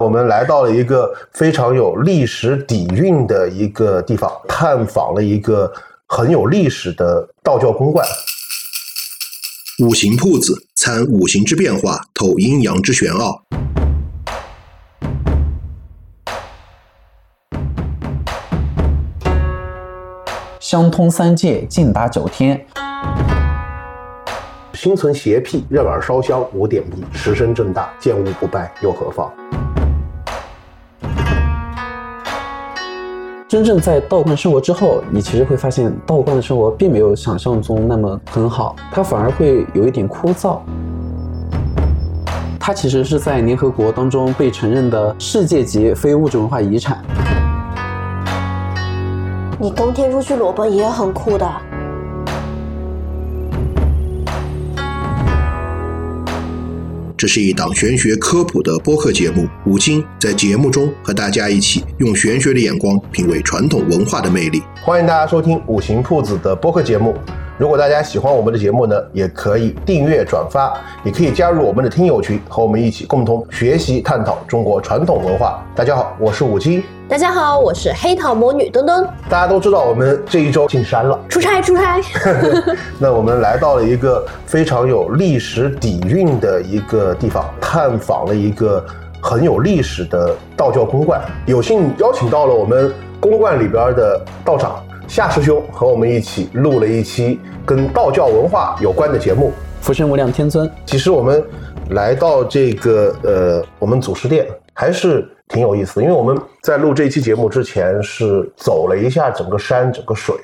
我们来到了一个非常有历史底蕴的一个地方，探访了一个很有历史的道教公观。五行铺子参五行之变化，透阴阳之玄奥。相通三界，尽达九天。心存邪僻，任尔烧香无点滴，时身正大，见物不败又何妨？真正在道观生活之后，你其实会发现，道观的生活并没有想象中那么很好，它反而会有一点枯燥。它其实是在联合国当中被承认的世界级非物质文化遗产。你冬天出去裸奔也很酷的。这是一档玄学科普的播客节目，五金在节目中和大家一起用玄学的眼光品味传统文化的魅力。欢迎大家收听五行铺子的播客节目。如果大家喜欢我们的节目呢，也可以订阅转发，也可以加入我们的听友群，和我们一起共同学习探讨中国传统文化。大家好，我是武清。大家好，我是黑桃魔女墩墩。大家都知道我们这一周进山了，出差出差。那我们来到了一个非常有历史底蕴的一个地方，探访了一个很有历史的道教公观，有幸邀请到了我们公观里边的道长。夏师兄和我们一起录了一期跟道教文化有关的节目。福生无量天尊，其实我们来到这个呃，我们祖师殿还是挺有意思的，因为我们在录这期节目之前是走了一下整个山、整个水，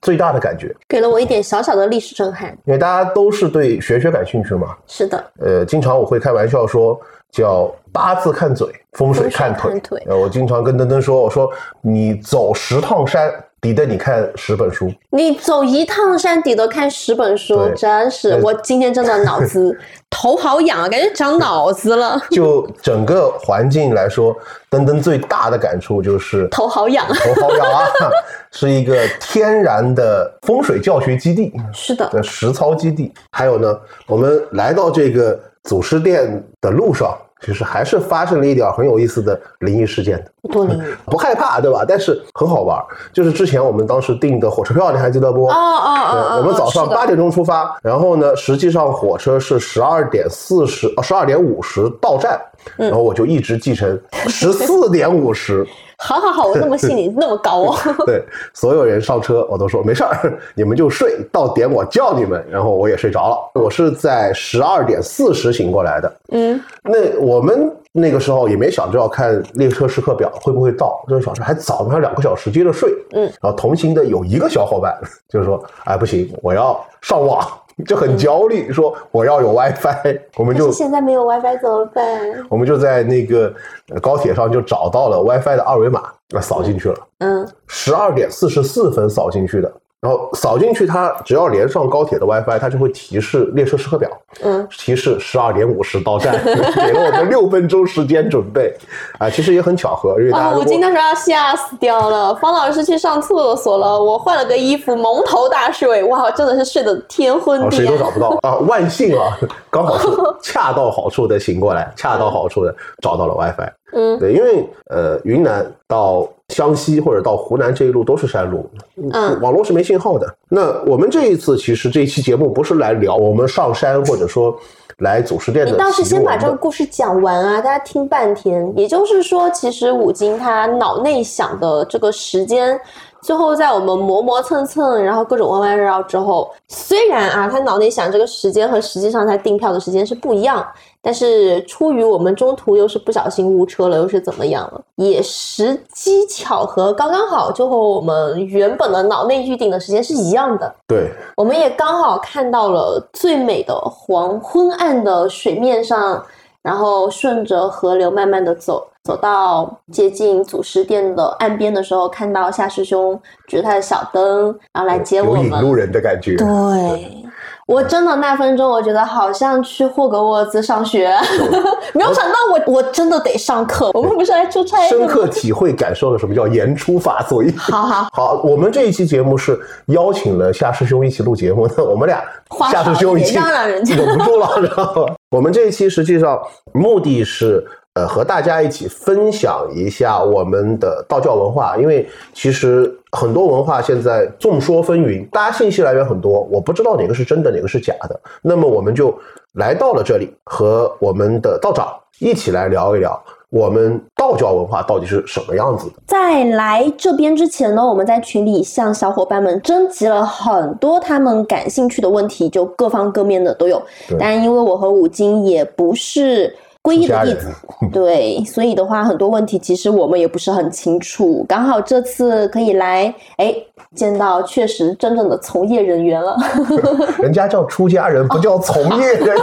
最大的感觉给了我一点小小的历史震撼。因为大家都是对玄学感兴趣嘛。是的。呃，经常我会开玩笑说，叫八字看嘴，风水看腿。呃，我经常跟登登说，我说你走十趟山。抵得你看十本书，你走一趟山抵得看十本书，真是我今天真的脑子 头好痒啊，感觉长脑子了。就整个环境来说，登登最大的感触就是头好痒，头好痒啊，是一个天然的风水教学基地，是的，的实操基地。还有呢，我们来到这个祖师殿的路上。其实还是发生了一点很有意思的灵异事件的，多灵异，不害怕对吧？但是很好玩，就是之前我们当时订的火车票，你还记得不？哦哦哦，我们早上八点钟出发，然后呢，实际上火车是十二点四十，哦，十二点五十到站，然后我就一直记成十四点五十。好好好，我那么信你 那么高哦。对，所有人上车，我都说没事儿，你们就睡到点我叫你们，然后我也睡着了。我是在十二点四十醒过来的。嗯，那我们那个时候也没想着要看列车时刻表会不会到，这个小时还早，还有两个小时接着睡。嗯，然后同行的有一个小伙伴就是说，哎不行，我要上网。就很焦虑，说我要有 WiFi，我们就现在没有 WiFi 怎么办？我们就在那个高铁上就找到了 WiFi 的二维码，那扫进去了。嗯，十二点四十四分扫进去的。然后扫进去，它只要连上高铁的 WiFi，它就会提示列车时刻表。嗯，提示十二点五十到站，给了我们六分钟时间准备。啊，其实也很巧合，因为大家。我今天时候要吓死掉了。方老师去上厕所了，我换了个衣服，蒙头大睡。哇，真的是睡得天昏地暗。谁都找不到啊！万幸啊，刚好是恰到好处的醒过来，恰到好处的找到了 WiFi。嗯，对，因为呃，云南到湘西或者到湖南这一路都是山路，嗯，网络是没信号的。那我们这一次其实这一期节目不是来聊我们上山或者说来祖师殿的，你倒是先把这个故事讲完啊，大家听半天。也就是说，其实五金他脑内想的这个时间。最后，在我们磨磨蹭蹭，然后各种弯弯绕绕之后，虽然啊，他脑内想这个时间和实际上他订票的时间是不一样，但是出于我们中途又是不小心误车了，又是怎么样了？也时机巧合，刚刚好就和我们原本的脑内预定的时间是一样的。对，我们也刚好看到了最美的黄昏暗的水面上，然后顺着河流慢慢的走。走到接近祖师殿的岸边的时候，看到夏师兄举着他的小灯，然后来接我们，有引路人的感觉。对。我真的那分钟，我觉得好像去霍格沃兹上学，没有想到我我真的得上课。我们不是来出差，深刻体会感受了什么叫言出法随。好好 好，我们这一期节目是邀请了夏师兄一起录节目的，我们俩夏师兄已经 忍不住了，知道吗？我们这一期实际上目的是呃，和大家一起分享一下我们的道教文化，因为其实很多文化现在众说纷纭，大家信息来源很多，我不知道哪个是真的，哪个是假的。那么我们就来到了这里，和我们的道长一起来聊一聊。我们道教文化到底是什么样子的？在来这边之前呢，我们在群里向小伙伴们征集了很多他们感兴趣的问题，就各方各面的都有。但因为我和五金也不是皈依的弟子，对，所以的话，很多问题其实我们也不是很清楚。刚好这次可以来，哎，见到确实真正的从业人员了。人家叫出家人，不叫从业人员，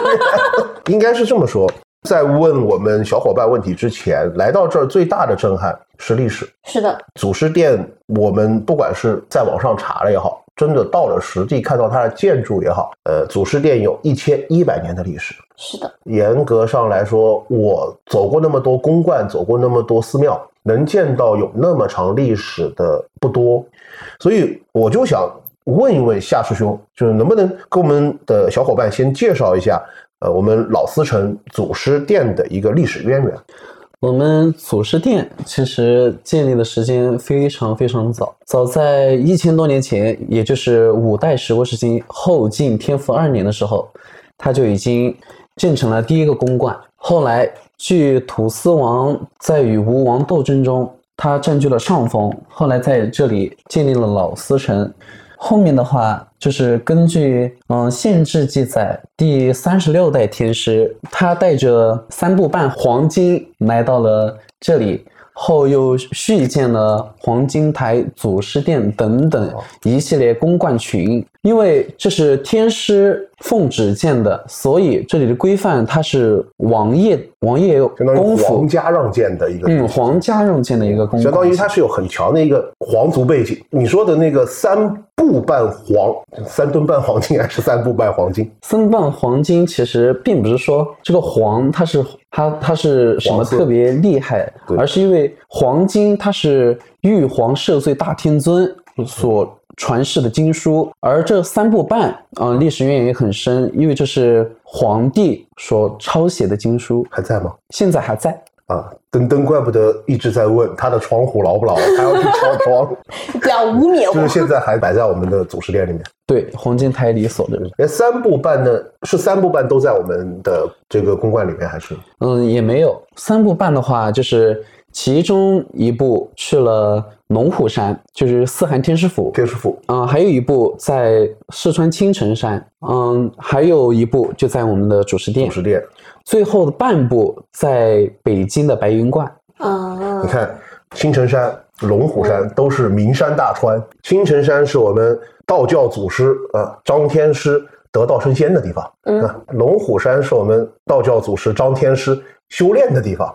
应该是这么说。在问我们小伙伴问题之前，来到这儿最大的震撼是历史。是的，祖师殿，我们不管是在网上查了也好，真的到了实地看到它的建筑也好，呃，祖师殿有一千一百年的历史。是的，严格上来说，我走过那么多宫观，走过那么多寺庙，能见到有那么长历史的不多，所以我就想问一问夏师兄，就是能不能跟我们的小伙伴先介绍一下。呃，我们老司城祖师殿的一个历史渊源。我们祖师殿其实建立的时间非常非常早，早在一千多年前，也就是五代十国时期后晋天福二年的时候，它就已经建成了第一个宫观。后来，据土司王在与吴王斗争中，他占据了上风，后来在这里建立了老司城。后面的话就是根据嗯县志记载，第三十六代天师他带着三部半黄金来到了这里。后又续建了黄金台、祖师殿等等一系列宫观群，因为这是天师奉旨建的，所以这里的规范它是王爷王爷功夫，皇家让建的一个，嗯，皇家让建的一个宫，相当于它是有很强的一个皇族背景。你说的那个三步半黄，三吨半黄金还是三步半黄金？三半黄金其实并不是说这个黄它是。它它是什么特别厉害？而是因为黄金它是玉皇赦罪大天尊所传世的经书，而这三部半啊历史渊源也很深，因为这是皇帝所抄写的经书，还在吗？现在还在。啊，登登，怪不得一直在问他的窗户牢不牢，还要去敲窗，不要污蔑我。就是现在还摆在我们的祖师殿里面。对，黄金台里锁着。连三部半的？是三部半都在我们的这个公馆里面，还是？嗯，也没有。三部半的话，就是其中一部去了龙虎山，就是四海天师府。天师府。嗯，还有一部在四川青城山。嗯，还有一部就在我们的祖师殿。祖师殿。最后的半部在北京的白云观啊，你看青城山、龙虎山都是名山大川。青城山是我们道教祖师啊张天师得道升仙的地方，嗯，龙虎山是我们道教祖师张天师修炼的地方。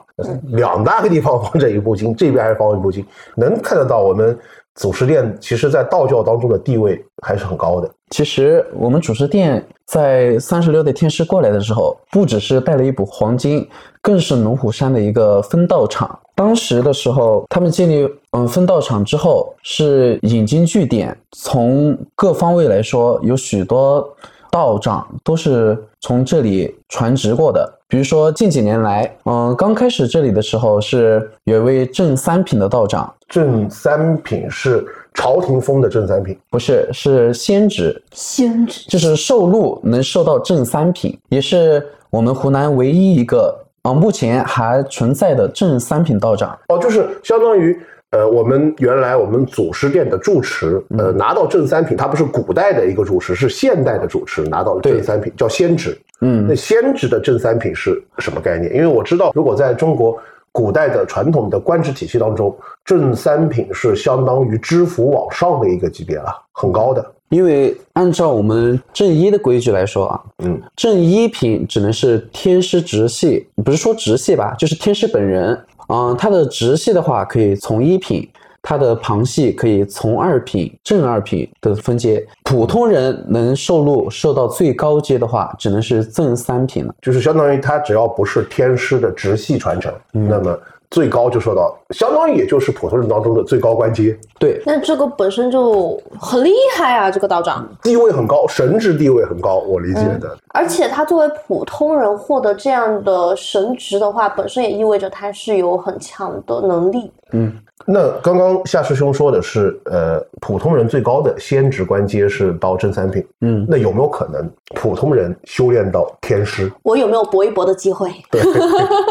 两大个地方放着一部经，这边还是放一部经，能看得到我们。祖师殿其实，在道教当中的地位还是很高的。其实，我们祖师殿在三十六代天师过来的时候，不只是带了一部黄金，更是龙虎山的一个分道场。当时的时候，他们建立嗯分道场之后，是引经据典，从各方位来说，有许多道长都是从这里传职过的。比如说近几年来，嗯，刚开始这里的时候是有一位正三品的道长。正三品是朝廷封的正三品，不是，是仙职。仙职就是受禄能受到正三品，也是我们湖南唯一一个啊，目前还存在的正三品道长。哦，就是相当于呃，我们原来我们祖师殿的住持，呃，拿到正三品，他不是古代的一个住持，是现代的住持拿到了正三品，叫仙职。嗯，那仙职的正三品是什么概念？因为我知道，如果在中国古代的传统的官职体系当中，正三品是相当于知府往上的一个级别了，很高的。因为按照我们正一的规矩来说啊，嗯，正一品只能是天师直系，不是说直系吧，就是天师本人。嗯，他的直系的话可以从一品。它的旁系可以从二品、正二品的分阶，普通人能受禄受到最高阶的话，只能是正三品了。就是相当于他只要不是天师的直系传承，那么最高就说到，相当于也就是普通人当中的最高官阶，对，那这个本身就很厉害啊，这个道长。地位很高，神职地位很高，我理解的。而且他作为普通人获得这样的神职的话，本身也意味着他是有很强的能力。嗯，那刚刚夏师兄说的是，呃，普通人最高的仙职官阶是到正三品，嗯，那有没有可能普通人修炼到天师？我有没有搏一搏的机会？对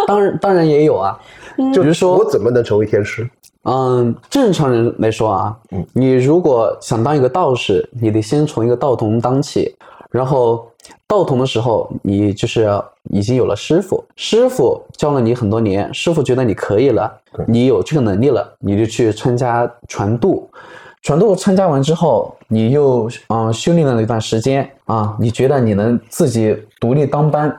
当然当然也有啊，就比如说我怎么能成为天师？嗯，正常人来说啊，你如果想当一个道士，你得先从一个道童当起，然后道童的时候，你就是已经有了师傅，师傅教了你很多年，师傅觉得你可以了，你有这个能力了，你就去参加传渡。传渡参加完之后，你又嗯修炼了一段时间啊，你觉得你能自己独立当班，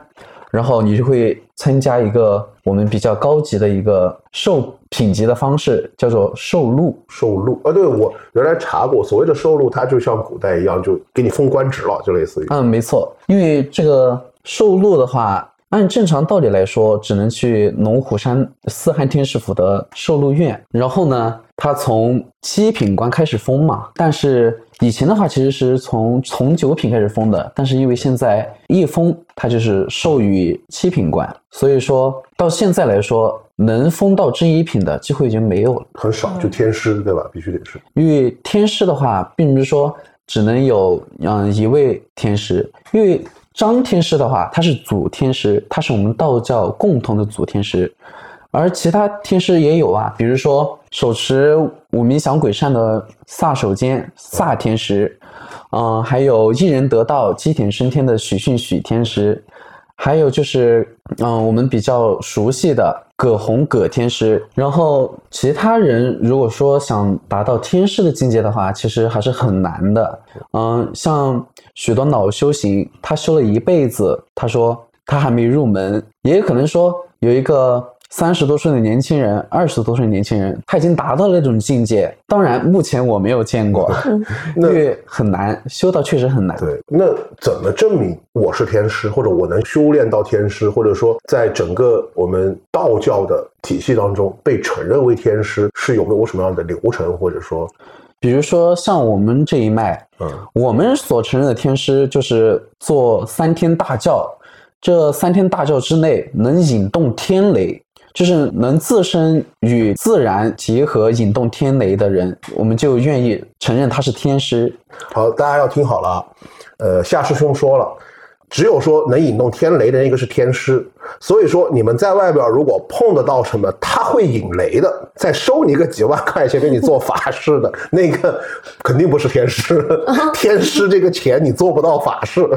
然后你就会参加一个我们比较高级的一个受品级的方式，叫做受禄。受禄啊，对我原来查过，所谓的受禄，它就像古代一样，就给你封官职了，就类似于。嗯，没错，因为这个受禄的话，按正常道理来说，只能去龙虎山四汉天师府的受禄院，然后呢，他从七品官开始封嘛。但是以前的话，其实是从从九品开始封的，但是因为现在一封，他就是授予七品官，所以说到现在来说，能封到正一品的机会已经没有了。很少，就天师对吧？必须得是。因为天师的话，并不是说只能有嗯一位天师，因为张天师的话，他是祖天师，他是我们道教共同的祖天师，而其他天师也有啊，比如说手持五明降鬼扇的萨手间萨天师，嗯、还有一人得道积田升天的许逊许天师，还有就是，嗯、我们比较熟悉的葛洪葛天师。然后其他人如果说想达到天师的境界的话，其实还是很难的。嗯、像许多老修行，他修了一辈子，他说他还没入门，也有可能说有一个。三十多岁的年轻人，二十多岁的年轻人，他已经达到了那种境界。当然，目前我没有见过，因为很难修道，确实很难。对，那怎么证明我是天师，或者我能修炼到天师，或者说在整个我们道教的体系当中被承认为天师，是有没有什么样的流程，或者说，比如说像我们这一脉，嗯，我们所承认的天师就是做三天大教，这三天大教之内能引动天雷，就是能自身与自然结合引动天雷的人，我们就愿意承认他是天师。好，大家要听好了，呃，夏师兄说了。只有说能引动天雷的那个是天师，所以说你们在外边如果碰得到什么他会引雷的，再收你个几万块钱给你做法事的 那个，肯定不是天师。天师这个钱你做不到法事，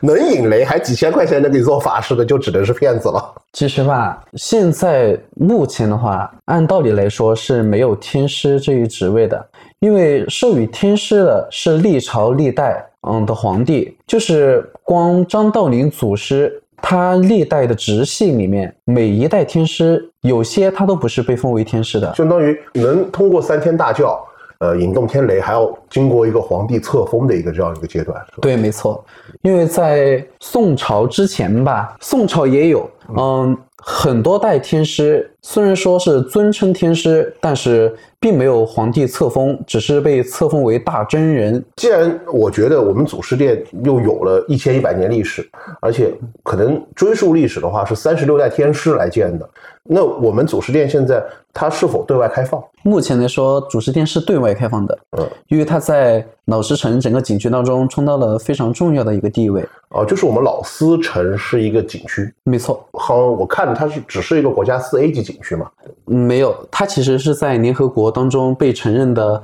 能引雷还几千块钱能给你做法事的，就只能是骗子了。其实吧，现在目前的话，按道理来说是没有天师这一职位的，因为授予天师的是历朝历代嗯的皇帝，就是光张道陵祖师，他历代的直系里面，每一代天师有些他都不是被封为天师的。相当于能通过三天大教，呃，引动天雷，还要经过一个皇帝册封的一个这样一个阶段。对，没错，因为在宋朝之前吧，宋朝也有，嗯，很多代天师虽然说是尊称天师，但是并没有皇帝册封，只是被册封为大真人。既然我觉得我们祖师殿又有了一千一百年历史，而且可能追溯历史的话是三十六代天师来建的，那我们祖师殿现在它是否对外开放？目前来说，祖师殿是对外开放的，嗯，因为它在老石城整个景区当中充当了非常重要的一个地位。啊，就是我们老司城是一个景区，没错，好我看它是只是一个国家四 A 级景区嘛，嗯没有，它其实是在联合国当中被承认的，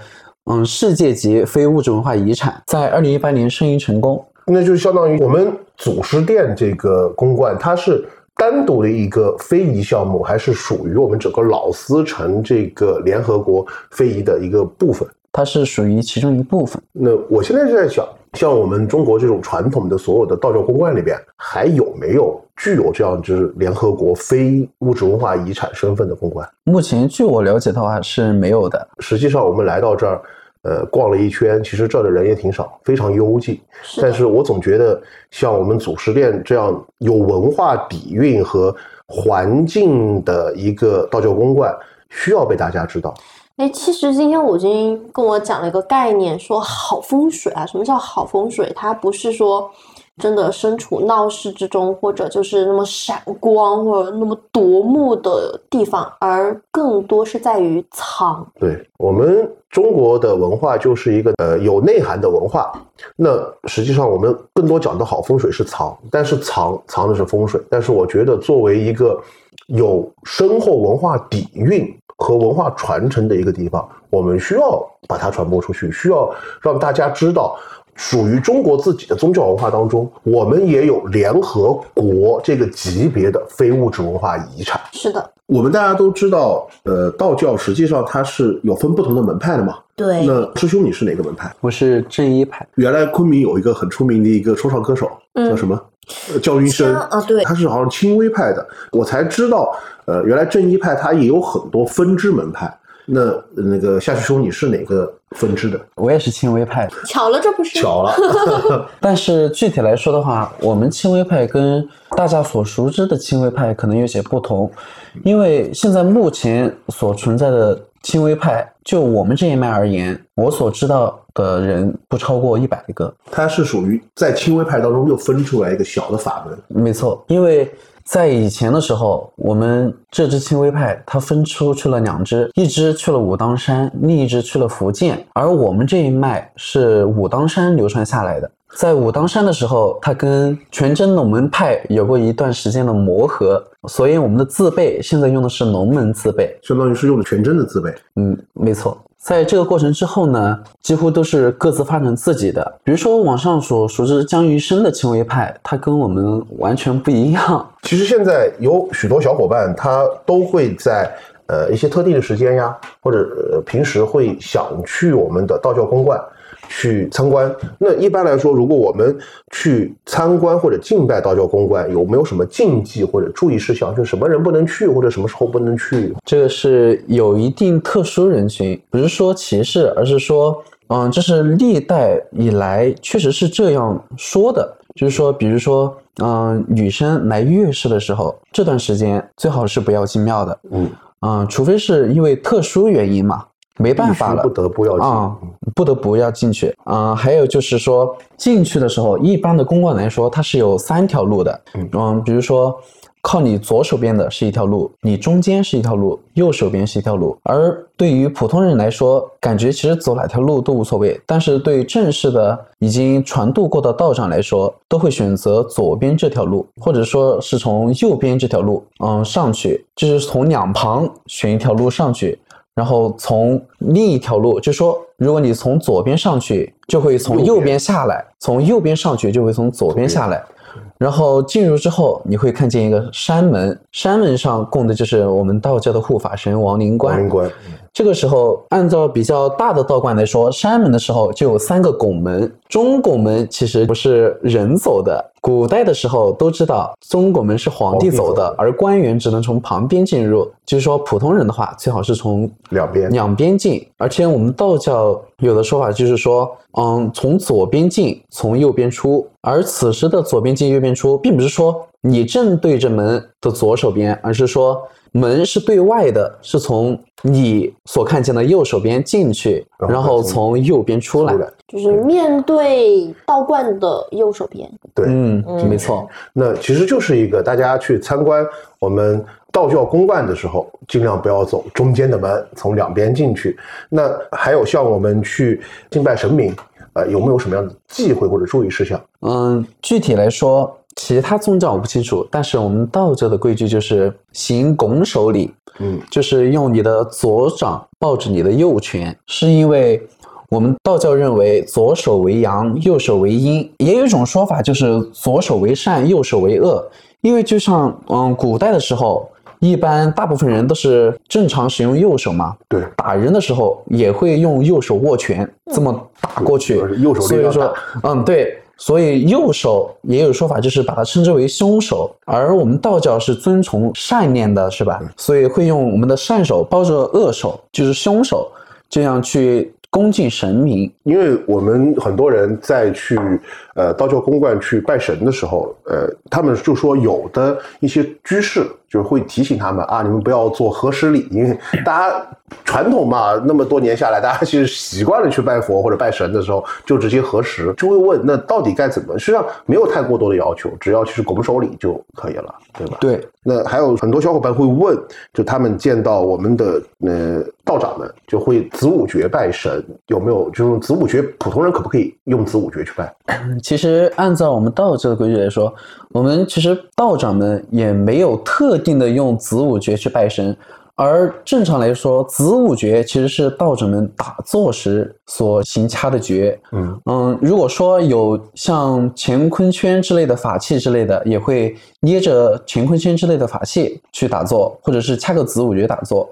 嗯，世界级非物质文化遗产，在二零一八年申遗成功。那就相当于我们祖师殿这个公馆，它是单独的一个非遗项目，还是属于我们整个老司城这个联合国非遗的一个部分？它是属于其中一部分。那我现在就在想，像我们中国这种传统的所有的道教公观里边，还有没有具有这样就是联合国非物质文化遗产身份的公观？目前据我了解的话是没有的。实际上，我们来到这儿，呃，逛了一圈，其实这儿的人也挺少，非常幽静。是但是我总觉得，像我们祖师殿这样有文化底蕴和环境的一个道教公观需要被大家知道？哎，其实今天武金跟我讲了一个概念，说好风水啊。什么叫好风水？它不是说真的身处闹市之中，或者就是那么闪光或者那么夺目的地方，而更多是在于藏。对我们中国的文化就是一个呃有内涵的文化。那实际上我们更多讲的好风水是藏，但是藏藏的是风水。但是我觉得作为一个有深厚文化底蕴。和文化传承的一个地方，我们需要把它传播出去，需要让大家知道，属于中国自己的宗教文化当中，我们也有联合国这个级别的非物质文化遗产。是的，我们大家都知道，呃，道教实际上它是有分不同的门派的嘛。对。那师兄你是哪个门派？我是正一派。原来昆明有一个很出名的一个说唱歌手，叫什么？焦云生啊，对，他是好像轻微派的，我才知道，呃，原来正一派他也有很多分支门派。那那个夏师兄，你是哪个分支的？我也是轻微派。巧了，这不是巧了。但是具体来说的话，我们轻微派跟大家所熟知的轻微派可能有些不同，因为现在目前所存在的。轻微派，就我们这一脉而言，我所知道的人不超过一百个。它是属于在轻微派当中又分出来一个小的法门。没错，因为在以前的时候，我们这支轻微派它分出去了两支，一支去了武当山，另一支去了福建，而我们这一脉是武当山流传下来的。在武当山的时候，它跟全真龙门派有过一段时间的磨合，所以我们的字辈现在用的是龙门字辈，相当于是用的全真的字辈。嗯，没错。在这个过程之后呢，几乎都是各自发展自己的。比如说网上所熟知姜余生的轻微派，他跟我们完全不一样。其实现在有许多小伙伴，他都会在呃一些特定的时间呀，或者平时会想去我们的道教公馆。去参观，那一般来说，如果我们去参观或者敬拜道教公观，有没有什么禁忌或者注意事项？就什么人不能去，或者什么时候不能去？这个是有一定特殊人群，不是说歧视，而是说，嗯，这是历代以来确实是这样说的，就是说，比如说，嗯，女生来月事的时候，这段时间最好是不要进庙的，嗯，嗯，除非是因为特殊原因嘛。没办法了，不得不要啊，不得不要进去啊。还有就是说，进去的时候，一般的公馆来说，它是有三条路的。嗯，比如说，靠你左手边的是一条路，你中间是一条路，右手边是一条路。而对于普通人来说，感觉其实走哪条路都无所谓。但是对正式的已经传渡过的道长来说，都会选择左边这条路，或者说是从右边这条路，嗯，上去，就是从两旁选一条路上去。然后从另一条路，就说如果你从左边上去，就会从右边下来；从右边上去，就会从左边下来。然后进入之后，你会看见一个山门，山门上供的就是我们道教的护法神王灵官。王灵官。这个时候，按照比较大的道观来说，山门的时候就有三个拱门。中拱门其实不是人走的，古代的时候都知道中拱门是皇帝走的，而官员只能从旁边进入。就是说，普通人的话，最好是从两边两边进。而且我们道教有的说法就是说，嗯，从左边进，从右边出。而此时的左边进右边出，并不是说你正对着门的左手边，而是说。门是对外的，是从你所看见的右手边进去，然后从右边出来，就是面对道观的右手边。对，嗯，没错。那其实就是一个大家去参观我们道教公观的时候，尽量不要走中间的门，从两边进去。那还有像我们去敬拜神明，呃，有没有什么样的忌讳或者注意事项？嗯，具体来说。其他宗教我不清楚，但是我们道教的规矩就是行拱手礼，嗯，就是用你的左掌抱着你的右拳，是因为我们道教认为左手为阳，右手为阴。也有一种说法就是左手为善，右手为恶。因为就像嗯，古代的时候，一般大部分人都是正常使用右手嘛，对，打人的时候也会用右手握拳这么打过去，右手所以说，嗯，对。所以右手也有说法，就是把它称之为凶手，而我们道教是遵从善念的，是吧？所以会用我们的善手包着恶手，就是凶手，这样去恭敬神明。因为我们很多人在去呃道教公观去拜神的时候，呃，他们就说有的一些居士就是会提醒他们啊，你们不要做合十礼，因为大家传统嘛，那么多年下来，大家其实习惯了去拜佛或者拜神的时候就直接合十，就会问那到底该怎么？实际上没有太过多的要求，只要去拱手礼就可以了，对吧？对，那还有很多小伙伴会问，就他们见到我们的呃道长们，就会子午诀拜神，有没有就是子午诀？普通人可不可以用子午诀去拜？其实按照我们道教的规矩来说，我们其实道长们也没有特定的用子午诀去拜神，而正常来说，子午诀其实是道者们打坐时所行掐的诀。嗯嗯，如果说有像乾坤圈之类的法器之类的，也会捏着乾坤圈之类的法器去打坐，或者是掐个子午诀打坐。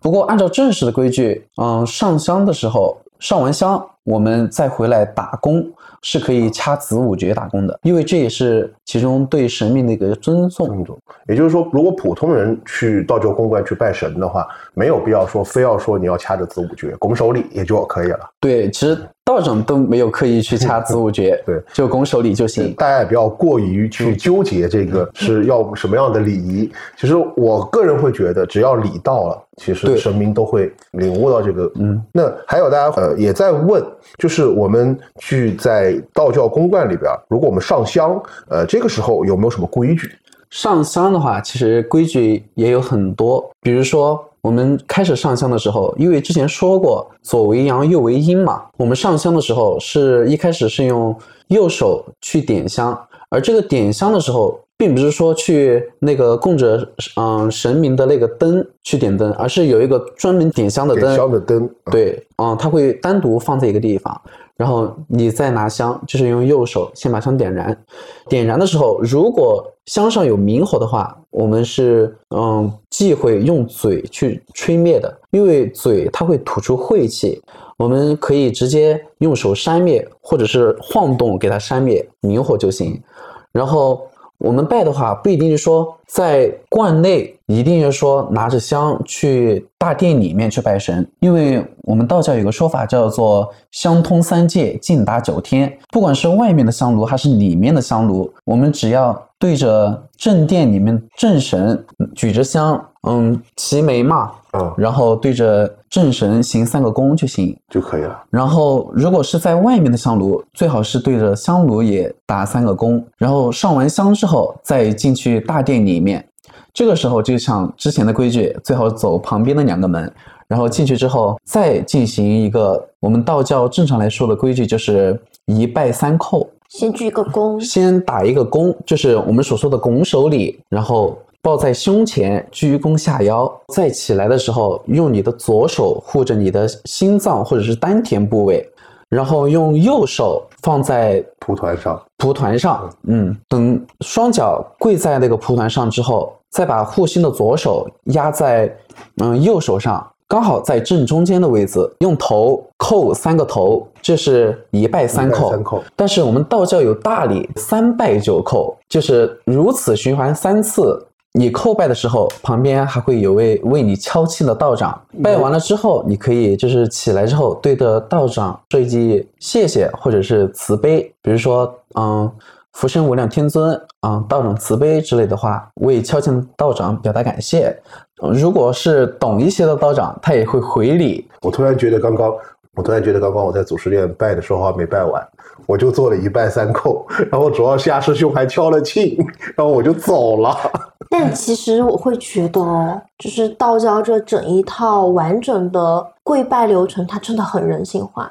不过按照正式的规矩，嗯，上香的时候上完香，我们再回来打工是可以掐子午诀打工的，因为这也是其中对神明的一个尊重。尊重。也就是说，如果普通人去道教公馆去拜神的话，没有必要说非要说你要掐着子午诀，拱手礼也就可以了。对，其实道长都没有刻意去掐子午诀，对，就拱手礼就行。大家也不要过于去纠结这个是要什么样的礼仪。其实我个人会觉得，只要礼到了，其实神明都会领悟到这个。嗯，那还有大家呃也在问，就是我们去在道教公观里边，如果我们上香，呃，这个时候有没有什么规矩？上香的话，其实规矩也有很多，比如说我们开始上香的时候，因为之前说过左为阳，右为阴嘛，我们上香的时候是一开始是用右手去点香，而这个点香的时候，并不是说去那个供着嗯神明的那个灯去点灯，而是有一个专门点香的点灯，香的灯，对，嗯，它会单独放在一个地方，然后你再拿香，就是用右手先把香点燃。点燃的时候，如果香上有明火的话，我们是嗯忌讳用嘴去吹灭的，因为嘴它会吐出晦气。我们可以直接用手扇灭，或者是晃动给它扇灭明火就行。然后我们拜的话，不一定是说在观内一定要说拿着香去大殿里面去拜神，因为我们道教有个说法叫做“香通三界，尽达九天”。不管是外面的香炉还是里面的香炉，我们只要对着正殿里面正神举着香，嗯，齐眉嘛，嗯，然后对着正神行三个躬就行。就可以了。然后，如果是在外面的香炉，最好是对着香炉也打三个躬，然后上完香之后再进去大殿里面。这个时候就像之前的规矩，最好走旁边的两个门，然后进去之后再进行一个我们道教正常来说的规矩，就是一拜三叩，先鞠个躬，先打一个躬，就是我们所说的拱手礼，然后抱在胸前，鞠躬下腰，再起来的时候，用你的左手护着你的心脏或者是丹田部位，然后用右手放在蒲团上，蒲团上，嗯，等双脚跪在那个蒲团上之后，再把护心的左手压在嗯右手上，刚好在正中间的位置，用头叩三个头，这是一拜三叩。三叩但是我们道教有大礼，三拜九叩，就是如此循环三次。你叩拜的时候，旁边还会有位为你敲磬的道长。拜完了之后，你可以就是起来之后对着道长说一句谢谢，或者是慈悲，比如说嗯。福生无量天尊啊、道长慈悲之类的话，为敲磬道长表达感谢。如果是懂一些的道长，他也会回礼。我突然觉得刚刚，我突然觉得刚刚我在祖师殿拜的时候还没拜完，我就做了一拜三叩，然后主要夏师兄还敲了磬，然后我就走了。但其实我会觉得哦，就是道教这整一套完整的跪拜流程，它真的很人性化。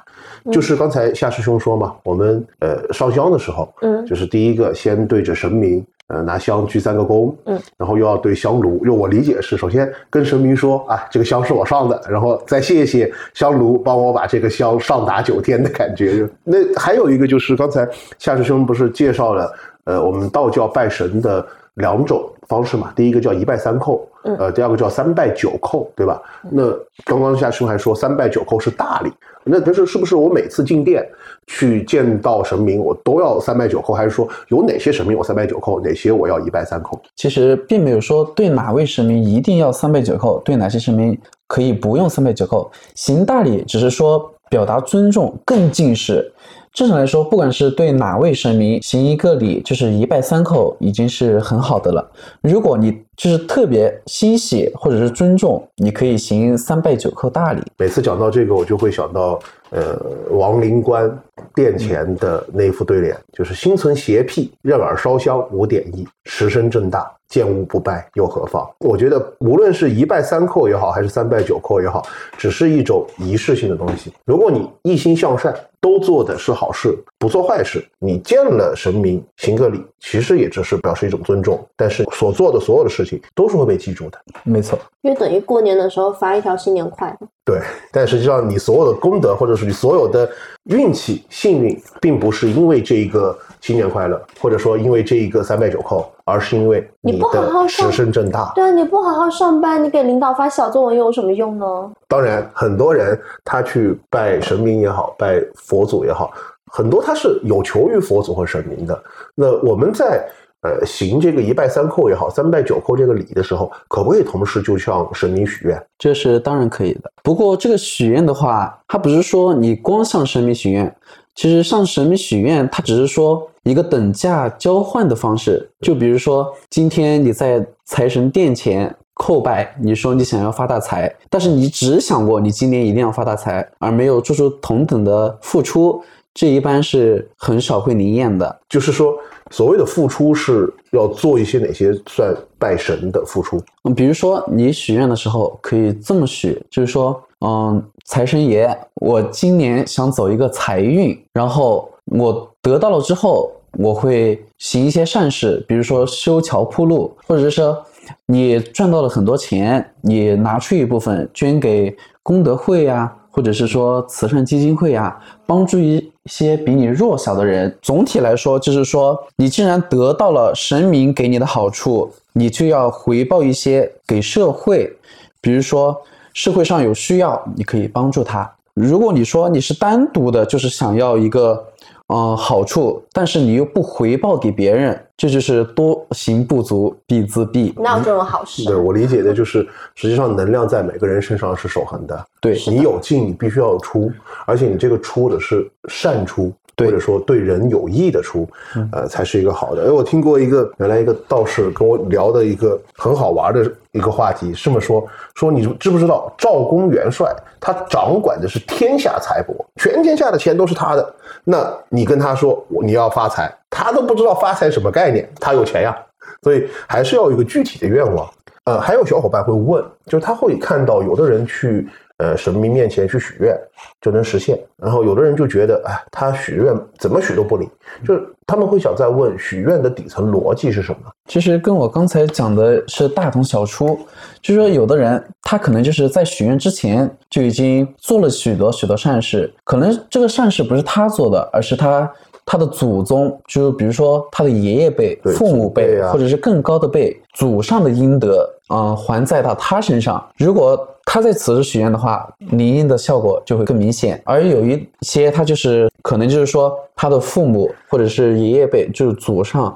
就是刚才夏师兄说嘛，我们呃上香的时候，嗯就是第一个先对着神明，呃拿香鞠三个躬，嗯，然后又要对香炉，用我理解是首先跟神明说啊这个香是我上的，然后再谢谢香炉帮我把这个香上达九天的感觉。那还有一个就是刚才夏师兄不是介绍了呃我们道教拜神的两种方式嘛，第一个叫一拜三叩，嗯呃，第二个叫三拜九叩，对吧？那刚刚夏师兄还说三拜九叩是大礼，那但是是不是我每次进殿去见到神明，我都要三拜九叩，还是说有哪些神明我三拜九叩，哪些我要一拜三叩？其实并没有说对哪位神明一定要三拜九叩，对哪些神明可以不用三拜九叩。行大礼只是说表达尊重，更敬事。正常来说，不管是对哪位神明行一个礼，就是一拜三叩，已经是很好的了。如果你就是特别欣喜或者是尊重，你可以行三拜九叩大礼。每次讲到这个，我就会想到，呃，王灵官殿前的那副对联，就是“心存邪僻，任尔烧香无点意，持身正大，见物不拜又何妨？”我觉得，无论是一拜三叩也好，还是三拜九叩也好，只是一种仪式性的东西。如果你一心向善，都做的是好事，不做坏事，你见了神明行个礼，其实也只是表示一种尊重。但是所做的所有的事情都是会被记住的。没错，因为等于过年的时候发一条新年快乐。对，但实际上你所有的功德，或者是你所有的运气、幸运，并不是因为这一个新年快乐，或者说因为这一个三拜九叩，而是因为你不好好的上持身正大。对啊，你不好好上班，你给领导发小作文又有什么用呢？当然，很多人他去拜神明也好，拜佛祖也好，很多他是有求于佛祖和神明的。那我们在呃行这个一拜三叩也好，三拜九叩这个礼的时候，可不可以同时就向神明许愿？这是当然可以的。不过这个许愿的话，它不是说你光向神明许愿，其实向神明许愿，它只是说一个等价交换的方式。就比如说，今天你在财神殿前叩拜，你说你想要发大财，但是你只想过你今年一定要发大财，而没有做出同等的付出，这一般是很少会灵验的。就是说，所谓的付出是要做一些哪些算拜神的付出？嗯，比如说你许愿的时候可以这么许，就是说，嗯，财神爷，我今年想走一个财运，然后我得到了之后，我会行一些善事，比如说修桥铺路，或者是说你赚到了很多钱，你拿出一部分捐给功德会呀、或者是说慈善基金会啊、帮助一些比你弱小的人。总体来说，就是说，你既然得到了神明给你的好处，你就要回报一些给社会，比如说社会上有需要，你可以帮助他。如果你说你是单独的，就是想要一个呃好处，但是你又不回报给别人，这就是多行不足必自毙。哪有这种好事？对我理解的就是，实际上能量在每个人身上是守恒的。对你有进，你必须要有出，而且你这个出的是善出，对或者说对人有益的出，呃，才是一个好的。哎，我听过一个原来一个道士跟我聊的一个很好玩的一个话题，这么说说你知不知道赵公元帅他掌管的是天下财帛，全天下的钱都是他的。那你跟他说你要发财，他都不知道发财什么概念，他有钱呀，所以还是要有一个具体的愿望。呃，还有小伙伴会问，就是他会看到有的人去呃神明面前去许愿就能实现，然后有的人就觉得，哎，他许愿怎么许都不灵，就是他们会想再问许愿的底层逻辑是什么？其实跟我刚才讲的是大同小出，就是说有的人他可能就是在许愿之前就已经做了许多许多善事，可能这个善事不是他做的，而是他他的祖宗，就比如说他的爷爷辈、父母辈啊或者是更高的辈祖上的阴德啊、呃还在到他身上。如果他在此时许愿的话，灵验的效果就会更明显。而有一些他就是可能就是说他的父母或者是爷爷辈，就是祖上。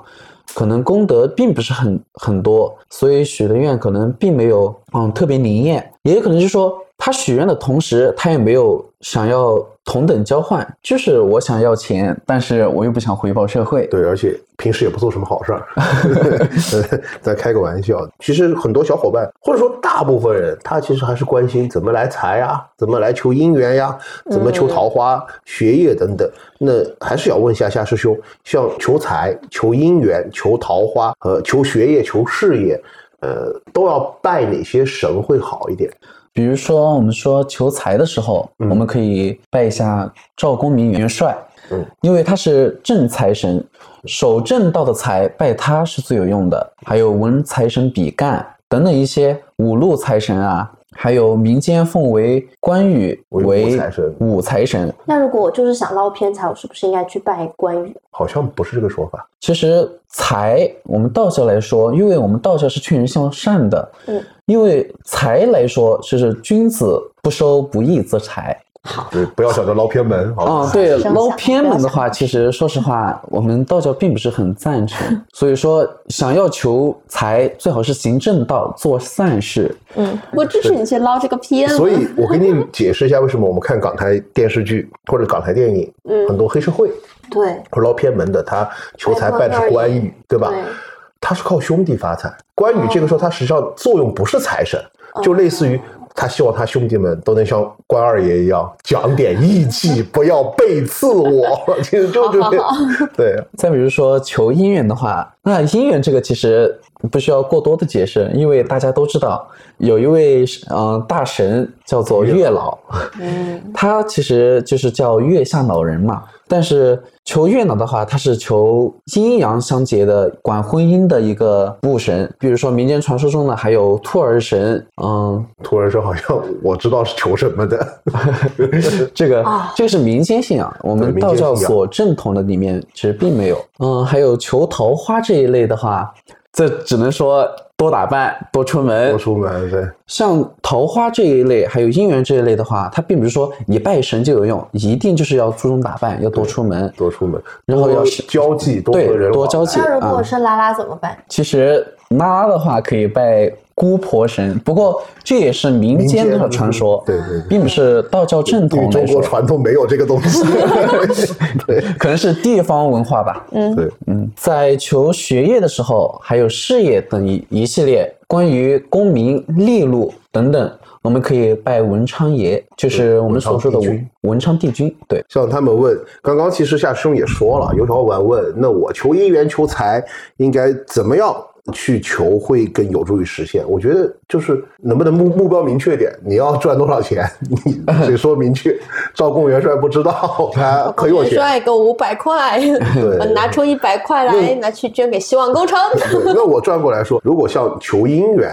可能功德并不是很很多，所以许的愿可能并没有嗯特别灵验，也有可能就是说他许愿的同时，他也没有想要同等交换，就是我想要钱，但是我又不想回报社会。对，而且平时也不做什么好事儿，呃再开个玩笑。其实很多小伙伴，或者说大部分人，他其实还是关心怎么来财呀，怎么来求姻缘呀，怎么求桃花、学业等等。那还是要问一下夏师兄，像求财、求姻缘、求桃花和求学业、求事业，呃，都要拜哪些神会好一点？比如说，我们说求财的时候，我们可以拜一下赵公明元帅，嗯，因为他是正财神，守正道的财，拜他是最有用的。还有文财神比干等等一些五路财神啊，还有民间奉为关羽为武财神。那如果我就是想捞偏财，我是不是应该去拜关羽？好像不是这个说法。其实财，我们道教来说，因为我们道教是劝人向善的，嗯，因为财来说，就是君子不收不义之财，对，不要想着捞偏门，好吧？啊，对，捞偏门的话，其实说实话，我们道教并不是很赞成。所以说，想要求财，最好是行正道，做善事。嗯，我支持你去捞这个偏门。所以我给你解释一下，为什么我们看港台电视剧或者港台电影，嗯很多黑社会对或者捞偏门的，他求财拜的是关羽，对吧？他是靠兄弟发财。关羽这个时候，他实际上作用不是财神，就类似于他希望他兄弟们都能像关二爷一样讲点义气，不要背刺我。其实就就是 对，再比如说求姻缘的话，那姻缘这个其实不需要过多的解释，因为大家都知道有一位嗯、呃大神叫做月老，嗯他其实就是叫月下老人嘛。但是求月老的话，他是求阴阳相结的、管婚姻的一个布神。比如说民间传说中呢还有兔儿神，嗯，兔儿神好像我知道是求什么的，这个、啊这个是民间信仰，我们道教所正统的里面其实并没有。嗯，还有求桃花这一类的话，这只能说多打扮、多出门多。出门对。像桃花这一类，还有姻缘这一类的话，它并不是说你拜神就有用，一定就是要注重打扮，要多出门。多出门，然后要交际，多对和人多交际那如果是拉拉怎么办？其实拉拉的话可以拜姑婆神，不过这也是民间的传说，对对对并不是道教正因为中国传统没有这个东西。对 可能是地方文化吧。嗯对，嗯，在求学业的时候，还有事业等一一系列关于功名利禄等等，我们可以拜文昌爷，就是我们所说的文昌帝君文文昌帝君。对，像他们问，刚刚其实夏师兄也说了，有小伙伴问，那我求姻缘求财应该怎么样去求会更有助于实现？我觉得就是能不能目目标明确点，你要赚多少钱，你 得说明确。赵公元帅不知道，他很有钱。元帅给我五百块，我拿出一百块来拿去捐给希望工程。那我转过来说，如果像求姻缘，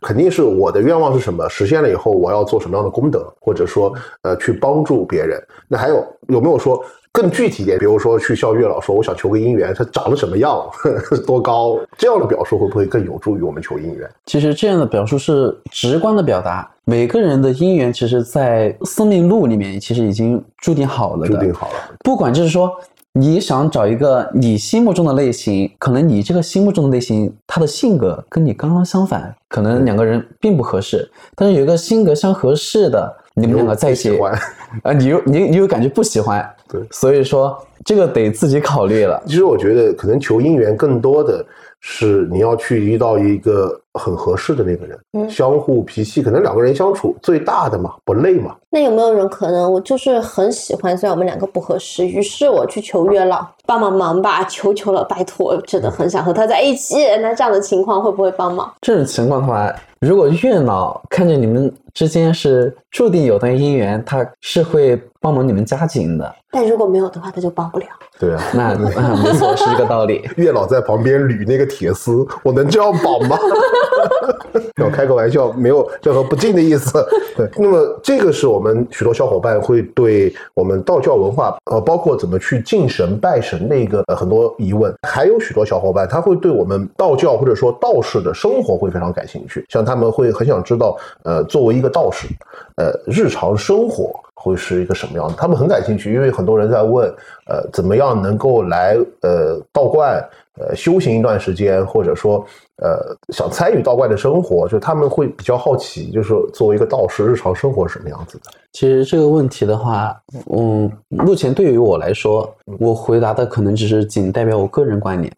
肯定是我的愿望是什么，实现了以后我要做什么样的功德，或者说呃去帮助别人。那还有有没有说更具体一点？比如说去向月老说我想求个姻缘，他长得什么样，多高，这样的表述会不会更有助于我们求姻缘？其实这样的表述是直观的表达，每个人的姻缘，其实在生命路里面其实已经注定好了的。注定好了，不管就是说你想找一个你心目中的类型，可能你这个心目中的类型，他的性格跟你刚刚相反，可能两个人并不合适。但是有一个性格相合适的，你们两个在一起喜，欢。啊，你又你你又感觉不喜欢，对所以说这个得自己考虑了。其实我觉得，可能求姻缘更多的是你要去遇到一个很合适的那个人，嗯相互脾气，可能两个人相处最大的嘛，不累嘛。那有没有人可能我就是很喜欢，虽然我们两个不合适，于是我去求月老帮帮忙吧，求求了，拜托，真的很想和他在一起。那这样的情况会不会帮忙？这种情况的话，如果月老看着你们之间是注定有段姻缘，他是会帮忙你们加紧的。但如果没有的话，他就帮不了。对啊，那嗯没错，是这个道理。月老在旁边捋那个铁丝，我能这样绑吗？我开个玩笑，没有任何不敬的意思。对，那么这个是我们许多小伙伴会对我们道教文化，呃，包括怎么去敬神拜神的一个、呃、很多疑问。还有许多小伙伴他会对我们道教或者说道士的生活会非常感兴趣，像他们会很想知道，呃，作为一个道士，呃，日常生活会是一个什么样的？他们很感兴趣，因为很多人在问，呃，怎么样能够来呃道观呃修行一段时间，或者说呃想参与道观的生活，就他们会比较好奇，就是作为一个道士，日常生活是什么样子的？其实这个问题的话，嗯，目前对于我来说，我回答的可能只是仅代表我个人观点。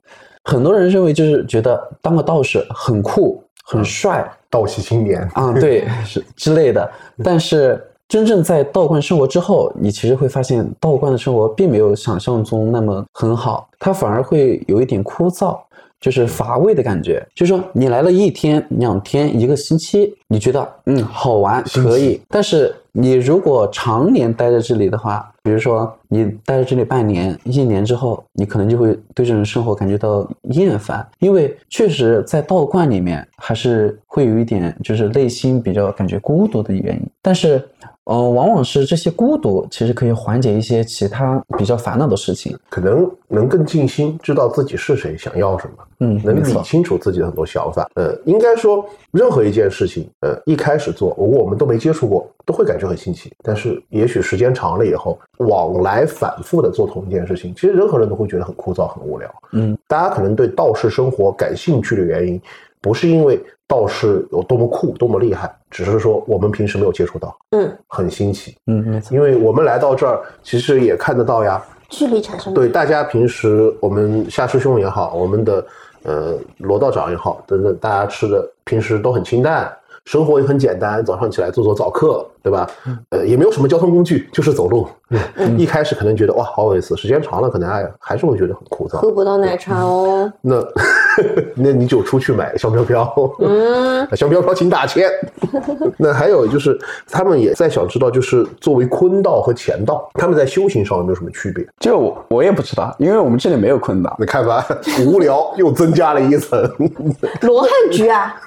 很多人认为就是觉得当个道士很酷、很帅道气青年，啊，对，是之类的。但是真正在道观生活之后，你其实会发现道观的生活并没有想象中那么很好，它反而会有一点枯燥。就是乏味的感觉，就是说你来了一天、两天、一个星期，你觉得嗯好玩可以，但是你如果常年待在这里的话，比如说你待在这里半年、一年之后，你可能就会对这种生活感觉到厌烦，因为确实在道观里面还是会有一点就是内心比较感觉孤独的原因。但是嗯，往往是这些孤独，其实可以缓解一些其他比较烦恼的事情。可能能更静心，知道自己是谁，想要什么，嗯，能理，清楚自己的很多想法。呃，应该说，任何一件事情，呃，一开始做，如果我们都没接触过，都会感觉很新奇。但是，也许时间长了以后，往来反复的做同一件事情，其实任何人都会觉得很枯燥、很无聊。嗯，大家可能对道士生活感兴趣的原因，不是因为道士有多么酷、多么厉害，只是说我们平时没有接触到，嗯，很新奇。嗯，没错，因为我们来到这儿，其实也看得到呀，距离产生的对，大家平时我们夏师兄也好，我们的呃罗道长也好，等等，大家吃的平时都很清淡，生活也很简单，早上起来做做早课，对吧？呃，也没有什么交通工具，就是走路。一开始可能觉得哇好有意思，时间长了可能哎还是会觉得很枯燥。喝不到奶茶哦。那 那你就出去买香飘飘，嗯，香飘飘请打钱。那还有就是，他们也在想知道，就是作为坤道和乾道，他们在修行上有没有什么区别？这我我也不知道，因为我们这里没有坤道。你看吧，无聊又增加了一层。罗汉局啊，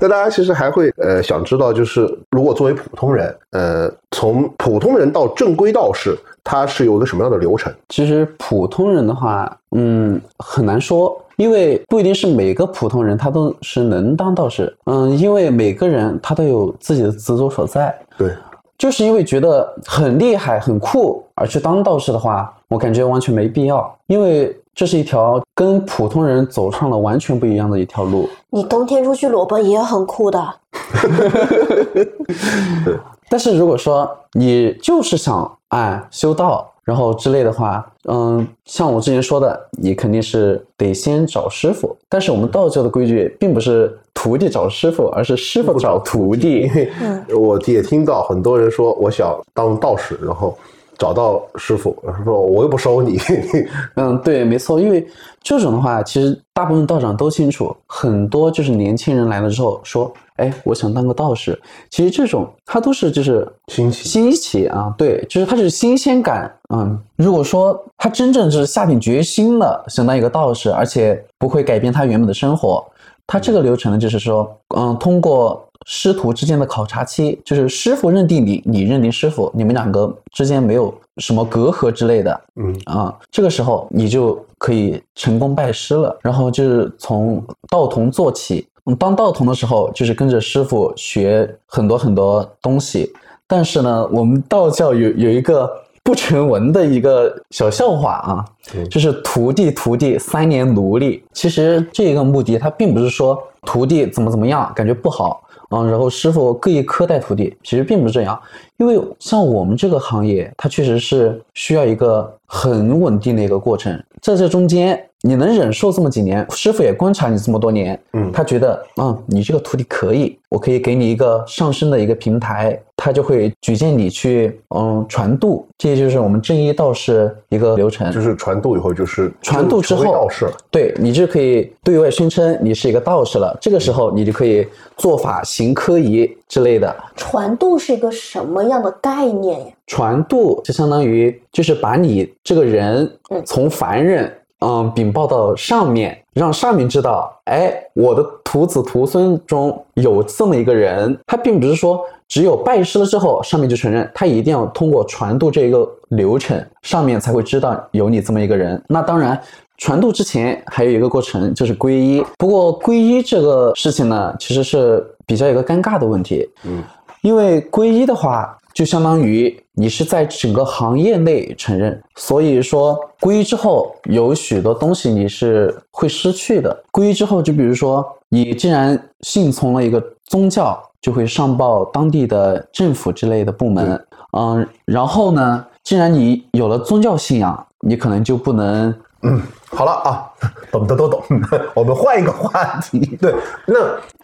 那大家其实还会呃想知道，就是如果作为普通人，呃，从普通人到正规道士，他是有一个什么样的流程？其实普通人的话，嗯，很难说，因为不一定是每个普通人他都是能当道士。嗯，因为每个人他都有自己的执着所在。对，就是因为觉得很厉害、很酷而去当道士的话，我感觉完全没必要，因为这是一条跟普通人走上了完全不一样的一条路。你冬天出去裸奔也很酷的。但是如果说你就是想哎修道，然后之类的话，嗯，像我之前说的，你肯定是得先找师傅。但是我们道教的规矩并不是徒弟找师傅，而是师傅找徒弟。我也听到很多人说，我想当道士，然后找到师傅，说我又不收你。嗯，对，没错，因为这种的话，其实大部分道长都清楚，很多就是年轻人来了之后说，哎，我想当个道士。其实这种他都是就是新奇新奇啊，对，就是他是新鲜感。嗯，如果说他真正是下定决心了想当一个道士，而且不会改变他原本的生活，他这个流程呢，就是说，嗯，通过师徒之间的考察期，就是师傅认定你，你认定师傅，你们两个之间没有什么隔阂之类的，嗯啊，这个时候你就可以成功拜师了。然后就是从道童做起，嗯当道童的时候，就是跟着师傅学很多很多东西。但是呢，我们道教有有一个不成文的一个小笑话啊，嗯就是徒弟徒弟三年奴隶。其实这个目的，它并不是说徒弟怎么怎么样，感觉不好。嗯，然后师傅刻意苛待徒弟，其实并不是这样，因为像我们这个行业，它确实是需要一个很稳定的一个过程，在这中间你能忍受这么几年，师傅也观察你这么多年，嗯他觉得，嗯，你这个徒弟可以，我可以给你一个上升的一个平台，他就会举荐你去，嗯，传渡，这就是我们正一道士一个流程，就是传渡以后就是传渡之后道士了。对你就可以对外宣称你是一个道士了。这个时候你就可以做法行科仪之类的。传渡是一个什么样的概念呀？传渡就相当于就是把你这个人嗯从凡人嗯禀报到上面，让上面知道，哎，我的徒子徒孙中有这么一个人。他并不是说只有拜师了之后上面就承认，他一定要通过传渡这一个流程，上面才会知道有你这么一个人。那当然。传渡之前还有一个过程，就是皈依。不过皈依这个事情呢，其实是比较一个尴尬的问题。嗯，因为皈依的话，就相当于你是在整个行业内承认，所以说皈依之后有许多东西你是会失去的。皈依之后，就比如说你既然信从了一个宗教，就会上报当地的政府之类的部门。嗯，然后呢，既然你有了宗教信仰，你可能就不能嗯好了啊，懂的都懂。我们换一个话题。对，那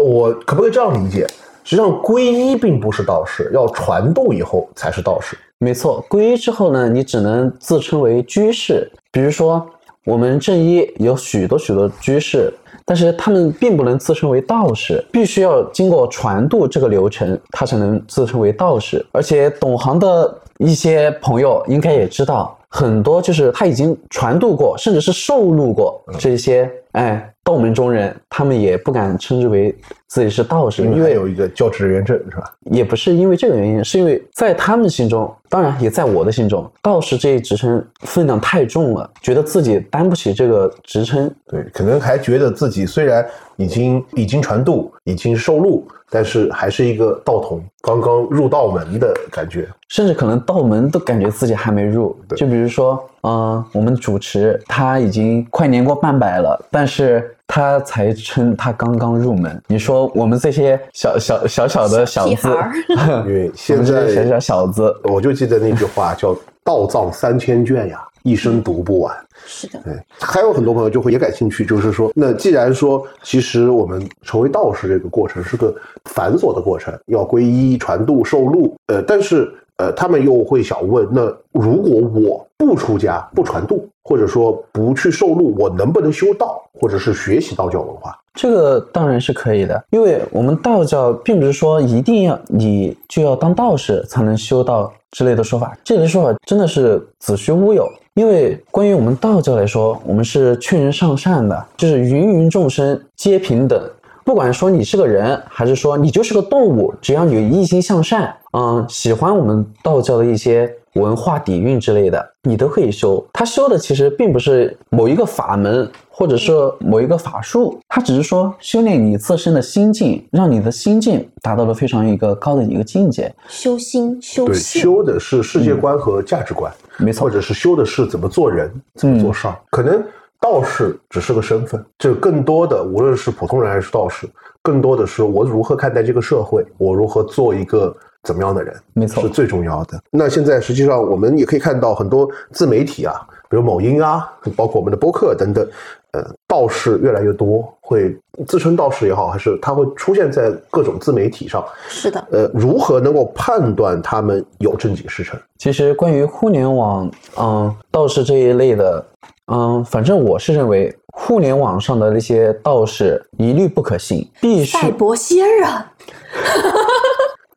我可不可以这样理解？实际上，皈依并不是道士，要传渡以后才是道士。没错，皈依之后呢，你只能自称为居士。比如说，我们正一有许多许多居士，但是他们并不能自称为道士，必须要经过传渡这个流程，他才能自称为道士。而且懂行的一些朋友应该也知道，很多就是他已经传渡过，甚至是受禄过这些哎道门中人，他们也不敢称之为自己是道士，因为有一个教职人员证是吧？也不是因为这个原因，是因为在他们心中，当然也在我的心中，道士这一职称分量太重了，觉得自己担不起这个职称。对，可能还觉得自己虽然已经已经传渡，已经受禄，但是还是一个道童，刚刚入道门的感觉。甚至可能道门都感觉自己还没入。就比如说，嗯、我们主持他已经快年过半百了，但是他才称他刚刚入门。你说我们这些小小小小的小子因为 现在小小小子，我就记得那句话叫“道藏三千卷呀，一生读不完”。是的，对，还有很多朋友就会也感兴趣，就是说，那既然说，其实我们成为道士这个过程是个繁琐的过程，要皈依、传度、受禄，呃，但是呃，他们又会想问，那如果我不出家、不传度，或者说不去受禄，我能不能修道，或者是学习道教文化？这个当然是可以的，因为我们道教并不是说一定要你就要当道士才能修道之类的说法，这类说法真的是子虚乌有。因为关于我们道教来说，我们是劝人向善的，就是芸芸众生皆平等，不管说你是个人，还是说你就是个动物，只要你一心向善，嗯，喜欢我们道教的一些文化底蕴之类的，你都可以修。他修的其实并不是某一个法门，或者是某一个法术，他只是说修炼你自身的心境，让你的心境达到了非常一个高的一个境界。修心修对，修的是世界观和价值观，没错或者是修的是怎么做人，怎么做事儿。可能道士只是个身份，这更多的无论是普通人还是道士，更多的是我如何看待这个社会，我如何做一个怎么样的人，没错是最重要的。那现在实际上我们也可以看到很多自媒体啊，比如某音啊，包括我们的播客等等。呃，道士越来越多，会自称道士也好，还是他会出现在各种自媒体上。是的，呃，如何能够判断他们有正经师承？其实关于互联网，嗯，道士这一类的，嗯，反正我是认为互联网上的那些道士一律不可信，必须赛博仙人，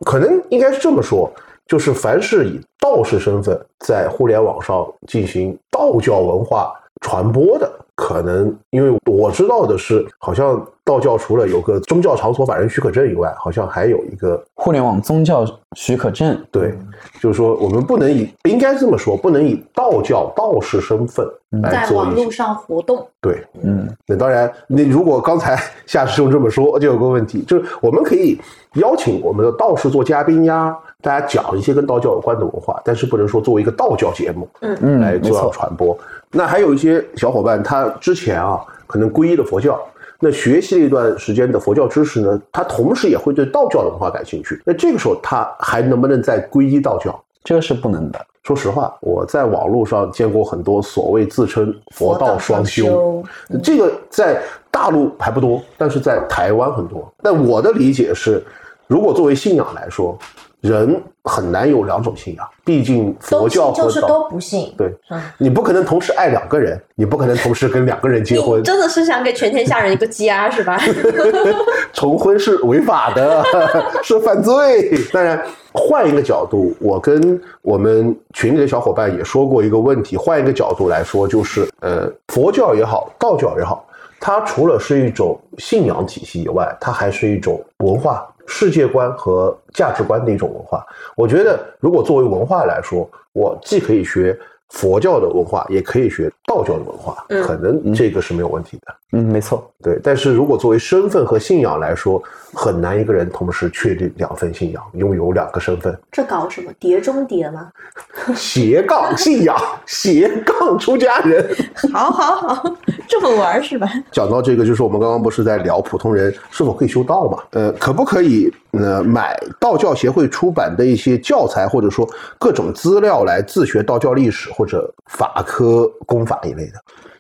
可能应该是这么说，就是凡是以道士身份在互联网上进行道教文化传播的，可能因为我知道的是，好像道教除了有个宗教场所法人许可证以外，好像还有一个互联网宗教许可证。对，就是说我们不能以应该这么说，不能以道教道士身份来在网络上活动，对，嗯，那当然，你如果刚才夏师兄这么说，就有个问题，就是我们可以邀请我们的道士做嘉宾呀，大家讲一些跟道教有关的文化，但是不能说作为一个道教节目，嗯嗯来做传播。那还有一些小伙伴，他之前啊可能皈依了佛教，那学习了一段时间的佛教知识呢，他同时也会对道教的文化感兴趣。那这个时候他还能不能再皈依道教？这个是不能的。说实话，我在网络上见过很多所谓自称佛道双修，这个在大陆还不多，但是在台湾很多。但我的理解是，如果作为信仰来说，人很难有两种信仰，毕竟佛教就是都不信。对嗯，你不可能同时爱两个人，你不可能同时跟两个人结婚，真的是想给全天下人一个家是吧？重婚是违法的，是犯罪。当然，换一个角度，我跟我们群里的小伙伴也说过一个问题。换一个角度来说，就是呃，佛教也好，道教也好，它除了是一种信仰体系以外，它还是一种文化、世界观和价值观的一种文化。我觉得，如果作为文化来说，我既可以学佛教的文化，也可以学道教的文化，嗯可能这个是没有问题的。嗯，没错。对，但是如果作为身份和信仰来说，很难一个人同时确定两份信仰，拥有两个身份，这搞什么碟中谍吗？斜杠信仰，斜杠出家人。好好好，这么玩是吧？讲到这个，就是我们刚刚不是在聊普通人是否可以修道嘛？呃，可不可以呃买道教协会出版的一些教材，或者说各种资料来自学道教历史或者法科功法一类的？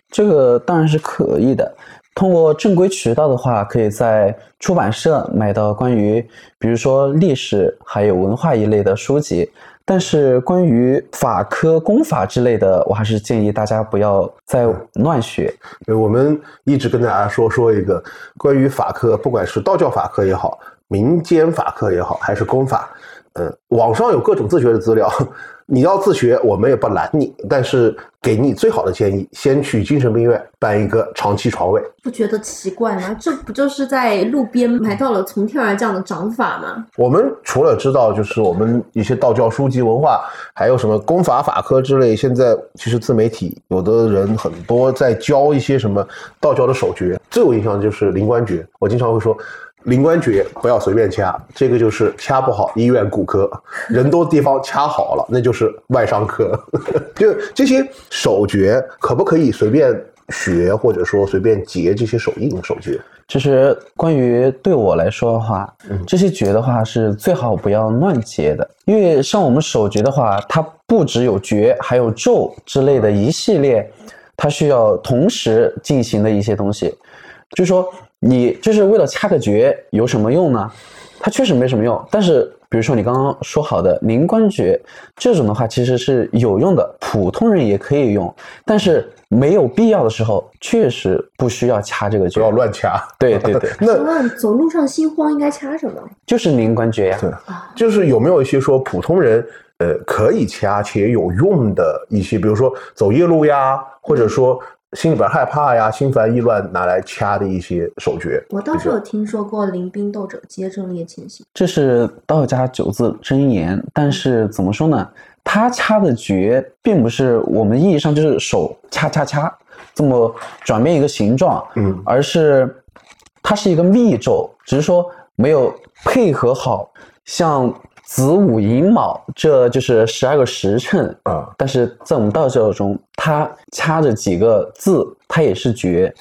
这个当然是可以的。通过正规渠道的话，可以在出版社买到关于，比如说历史还有文化一类的书籍。但是关于法科、功法之类的，我还是建议大家不要再乱学。呃我们一直跟大家说说一个关于法科，不管是道教法科也好，民间法科也好，还是公法，呃，网上有各种自学的资料，你要自学，我们也不拦你，但是给你最好的建议，先去精神病院办一个长期床位。不觉得奇怪吗？这不就是在路边买到了从天而降的掌法吗？我们除了知道，就是我们一些道教书籍文化，还有什么功法法科之类。现在其实自媒体有的人很多在教一些什么道教的手诀，最有印象就是灵官诀。我经常会说。灵官诀不要随便掐，这个就是掐不好，医院骨科人多地方掐好了，那就是外伤科。就这些手诀，可不可以随便学，或者说随便结这些手印手诀？其实关于对我来说的话，这些诀的话是最好不要乱结的，因为像我们手诀的话，它不只有诀，还有咒之类的一系列，它需要同时进行的一些东西，就是说。你就是为了掐个诀有什么用呢？它确实没什么用。但是，比如说你刚刚说好的灵官诀这种的话，其实是有用的，普通人也可以用。但是没有必要的时候，确实不需要掐这个诀，不要乱掐。对对对。那走路上心慌应该掐什么？就是灵关诀呀。对，就是有没有一些说普通人呃可以掐且有用的一些，比如说走夜路呀，或者说。心里边害怕呀，心烦意乱，拿来掐的一些手诀。我倒是有听说过临兵斗者皆阵列前行，这是道家九字真言。但是怎么说呢？他掐的诀并不是我们意义上就是手掐掐掐这么转变一个形状，嗯，而是它是一个密咒，只是说没有配合好，像。子午寅卯，这就是十二个时辰啊。但是在我们道教中，它掐着几个字，它也是诀，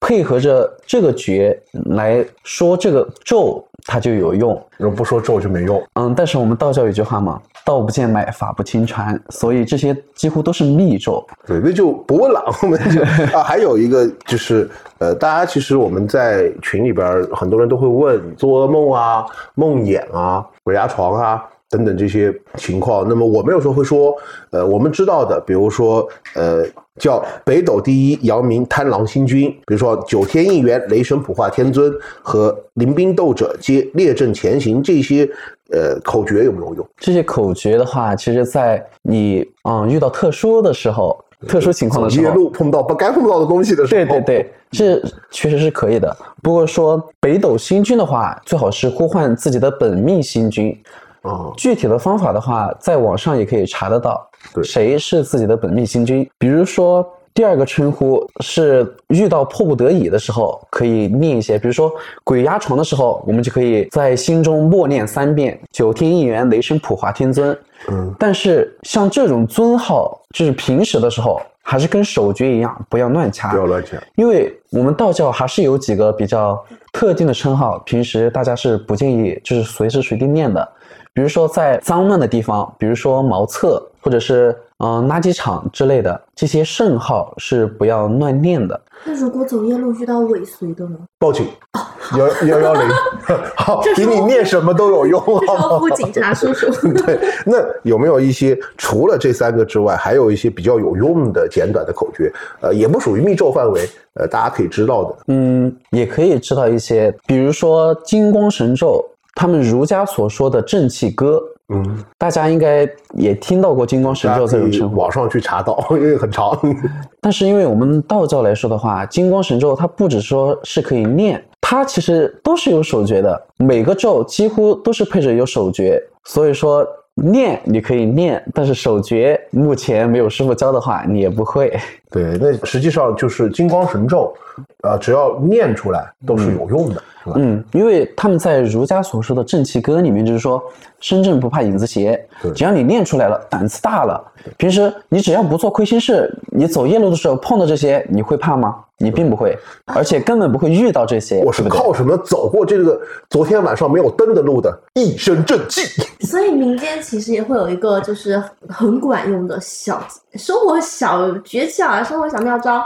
配合着这个诀来说这个咒，它就有用。如果不说咒就没用。嗯，但是我们道教有句话嘛，“道不见脉，法不轻传”，所以这些几乎都是密咒。对，那就不问了。我们就 啊，还有一个就是，呃，大家其实我们在群里边，很多人都会问做噩梦啊、梦魇啊。鬼压床啊，等等这些情况。那么我们有时候会说，呃，我们知道的，比如说，呃，叫北斗第一，阳明贪狼星君，比如说九天应元，雷神普化天尊和临兵斗者皆列阵前行，这些呃口诀有没有用？这些口诀的话，其实在你嗯遇到特殊的时候。特殊情况的时候，夜路碰到不该碰到的东西的时候，对对对，这确实是可以的。不过说北斗星君的话，最好是呼唤自己的本命星君。啊，具体的方法的话，在网上也可以查得到。对，谁是自己的本命星君？比如说。第二个称呼是遇到迫不得已的时候可以念一些，比如说鬼压床的时候，我们就可以在心中默念三遍“九天应元雷声普化天尊”。嗯，但是像这种尊号，就是平时的时候还是跟手诀一样，不要乱掐，不要乱掐，因为我们道教还是有几个比较特定的称号，平时大家是不建议就是随时随地念的，比如说在脏乱的地方，比如说茅厕或者是。嗯，垃圾场之类的这些圣号是不要乱念的。那如果走夜路遇到尾随的呢？报警，幺幺幺零 好，比你念什么都有用。招呼警察叔叔。对，那有没有一些除了这三个之外，还有一些比较有用的简短的口诀？呃，也不属于密咒范围，呃，大家可以知道的。嗯，也可以知道一些，比如说金光神咒，他们儒家所说的正气歌。嗯，大家应该也听到过金光神咒这种称呼，网上去查到，因为很长。但是因为我们道教来说的话，金光神咒它不只说是可以念，它其实都是有手诀的，每个咒几乎都是配着有手诀，所以说念你可以念，但是手诀目前没有师傅教的话，你也不会。对，那实际上就是金光神咒，啊，只要念出来都是有用的。嗯，因为他们在儒家所说的正气歌里面，就是说身正不怕影子斜，只要你念出来了，胆子大了，平时你只要不做亏心事，你走夜路的时候碰到这些，你会怕吗？你并不会，而且根本不会遇到这些。我是靠什么走过这个昨天晚上没有灯的路的？一身正气。所以民间其实也会有一个就是很管用的小生活小诀窍啊，生活小妙招。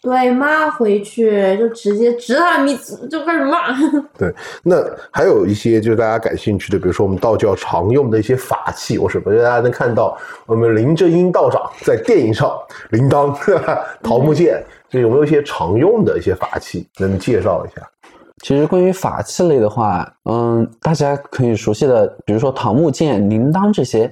对，骂回去就直接直他你就开始骂。对，那还有一些就是大家感兴趣的，比如说我们道教 常用的一些法器，我是不是大家能看到我们林正英道长在电影上铃铛、桃木剑，这有没有一些常用的一些法器能介绍一下？其实关于法器类的话，嗯，大家可以熟悉的，比如说桃木剑、铃铛这些，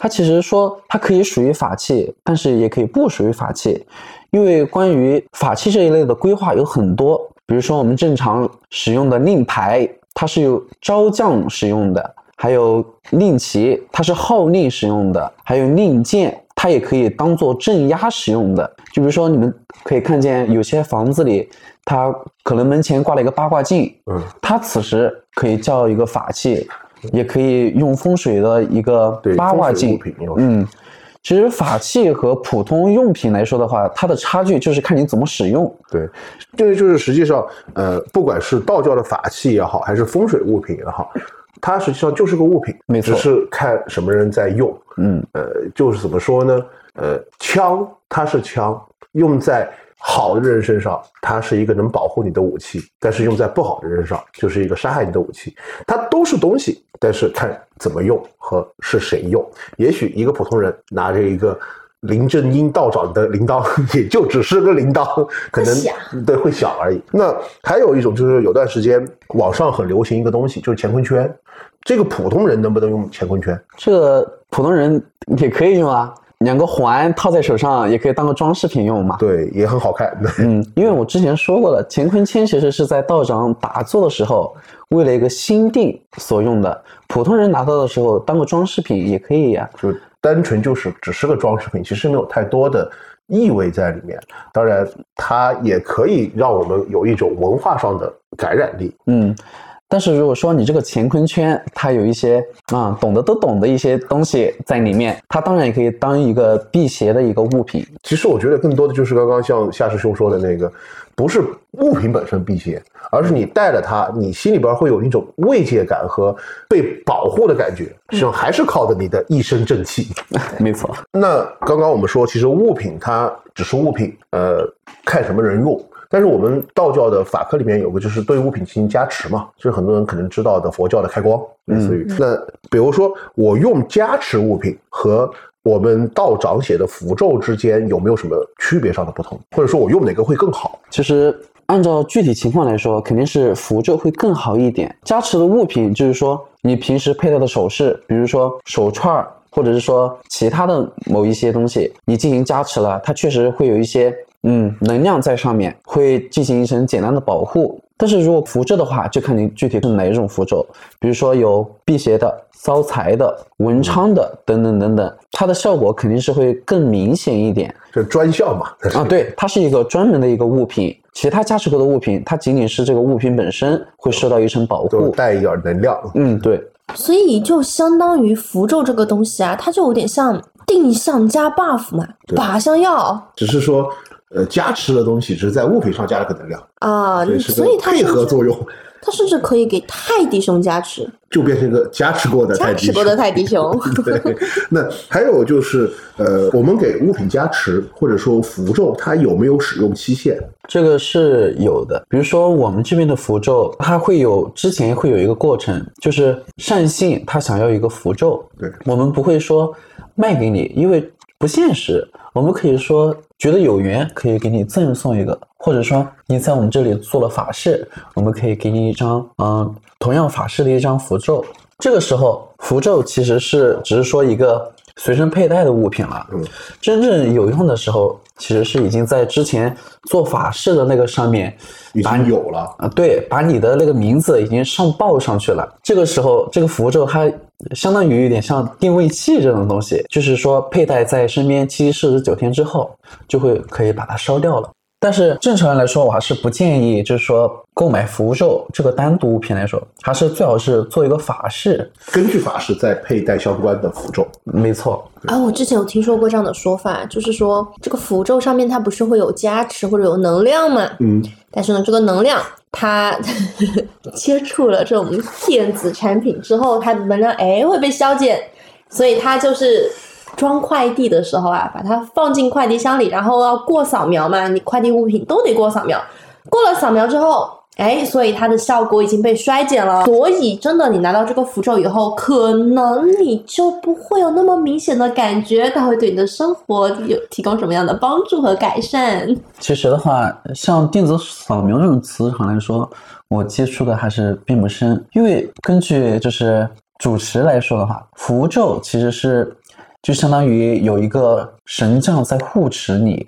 它其实说它可以属于法器，但是也可以不属于法器，因为关于法器这一类的规划有很多，比如说我们正常使用的令牌，它是有招将使用的，还有令旗，它是号令使用的，还有令箭。它也可以当做镇压使用的，就比如说你们可以看见有些房子里，它可能门前挂了一个八卦镜，嗯，它此时可以叫一个法器，也可以用风水的一个八卦镜，嗯，其实法器和普通用品来说的话，它的差距就是看你怎么使用。对，这个就是实际上，呃，不管是道教的法器也好，还是风水物品也好。它实际上就是个物品，只是看什么人在用。嗯，呃，就是怎么说呢？呃，枪它是枪，用在好的人身上，它是一个能保护你的武器；但是用在不好的人身上，就是一个杀害你的武器。它都是东西，但是看怎么用和是谁用。也许一个普通人拿着一个。林正英道长的铃铛 也就只是个铃铛，可能对会响而已。那还有一种就是有段时间网上很流行一个东西，就是乾坤圈。这个普通人能不能用乾坤圈？这个普通人也可以用啊，两个环套在手上也可以当个装饰品用嘛。对，也很好看。嗯，因为我之前说过了，乾坤圈其实是在道长打坐的时候为了一个心定所用的，普通人拿到的时候当个装饰品也可以呀。就。单纯就是只是个装饰品，其实没有太多的意味在里面。当然，它也可以让我们有一种文化上的感染力。嗯，但是如果说你这个乾坤圈，它有一些啊懂得都懂的一些东西在里面，它当然也可以当一个辟邪的一个物品。其实我觉得更多的就是刚刚像夏师兄说的那个。不是物品本身辟邪，而是你带了它，你心里边会有一种慰藉感和被保护的感觉。实际上还是靠着你的一身正气。没错。那刚刚我们说，其实物品它只是物品，呃，看什么人用。但是我们道教的法科里面有个，就是对物品进行加持嘛，就是很多人可能知道的佛教的开光，类似于。那比如说我用加持物品和。我们道长写的符咒之间有没有什么区别上的不同，或者说我用哪个会更好？其实按照具体情况来说，肯定是符咒会更好一点。加持的物品就是说你平时佩戴的首饰，比如说手串儿，或者是说其他的某一些东西，你进行加持了，它确实会有一些嗯能量在上面，会进行一层简单的保护。但是如果符咒的话，就看你具体是哪一种符咒，比如说有辟邪的、招财的、文昌的等等等等，它的效果肯定是会更明显一点。就专效嘛？啊，对，它是一个专门的一个物品，其他加持过的物品，它仅仅是这个物品本身会受到一层保护，带一点能量。嗯，对。所以就相当于符咒这个东西啊，它就有点像定向加 buff 嘛，靶向药。只是说。呃，加持的东西只是在物品上加了个能量啊，所以它配合作用。它甚至可以给泰迪熊加持，就变成一个加持过的加持过的泰迪熊。对，那还有就是，呃，我们给物品加持或者说符咒，它有没有使用期限？这个是有的。比如说我们这边的符咒，它会有之前会有一个过程，就是善信他想要一个符咒，对我们不会说卖给你，因为不现实。我们可以说。觉得有缘可以给你赠送一个，或者说你在我们这里做了法事，我们可以给你一张，嗯，同样法事的一张符咒。这个时候，符咒其实是只是说一个随身佩戴的物品了。嗯，真正有用的时候，其实是已经在之前做法事的那个上面已经有了啊。对，把你的那个名字已经上报上去了。这个时候，这个符咒它。相当于有点像定位器这种东西，就是说佩戴在身边七七四十九天之后，就会可以把它烧掉了。但是正常人来说，我还是不建议，就是说购买符咒这个单独物品来说，还是最好是做一个法事，根据法事再佩戴相关的符咒。没错。啊，我之前有听说过这样的说法，就是说这个符咒上面它不是会有加持或者有能量吗？嗯。但是呢，这个能量它 接触了这种电子产品之后，它的能量哎会被消减，所以它就是。装快递的时候啊，把它放进快递箱里，然后要过扫描嘛，你快递物品都得过扫描。过了扫描之后，哎，所以它的效果已经被衰减了。所以真的，你拿到这个符咒以后，可能你就不会有那么明显的感觉，它会对你的生活有提供什么样的帮助和改善？其实的话，像电子扫描这种磁场来说，我接触的还是并不深。因为根据就是主持来说的话，符咒其实是就相当于有一个神将在护持你。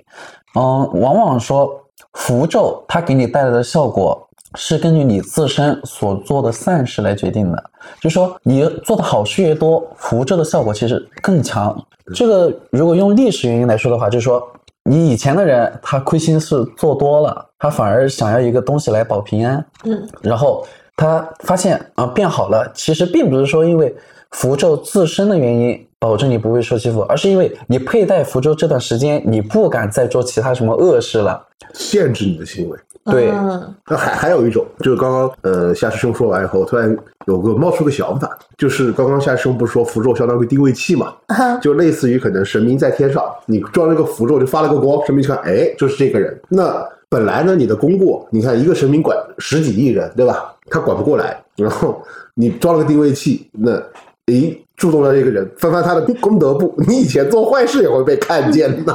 嗯，往往说符咒它给你带来的效果。是根据你自身所做的善事来决定的，就是说你做的好事越多，符咒的效果其实更强。这个如果用历史原因来说的话，就是说你以前的人他亏心事做多了，他反而想要一个东西来保平安，嗯，然后他发现啊变好了，其实并不是说因为符咒自身的原因保证你不会受欺负，而是因为你佩戴符咒这段时间你不敢再做其他什么恶事了，限制你的行为。对，那还还有一种，就是刚刚呃夏师兄说完以后，突然有个冒出个想法，就是刚刚夏师兄不是说符咒相当于定位器嘛，就类似于可能神明在天上，你装了个符咒就发了个光，神明看，哎，就是这个人。那本来呢，你的功过，你看一个神明管十几亿人，对吧？他管不过来，然后你装了个定位器，那。诶，注动了这个人，翻翻他的功德簿，你以前做坏事也会被看见的。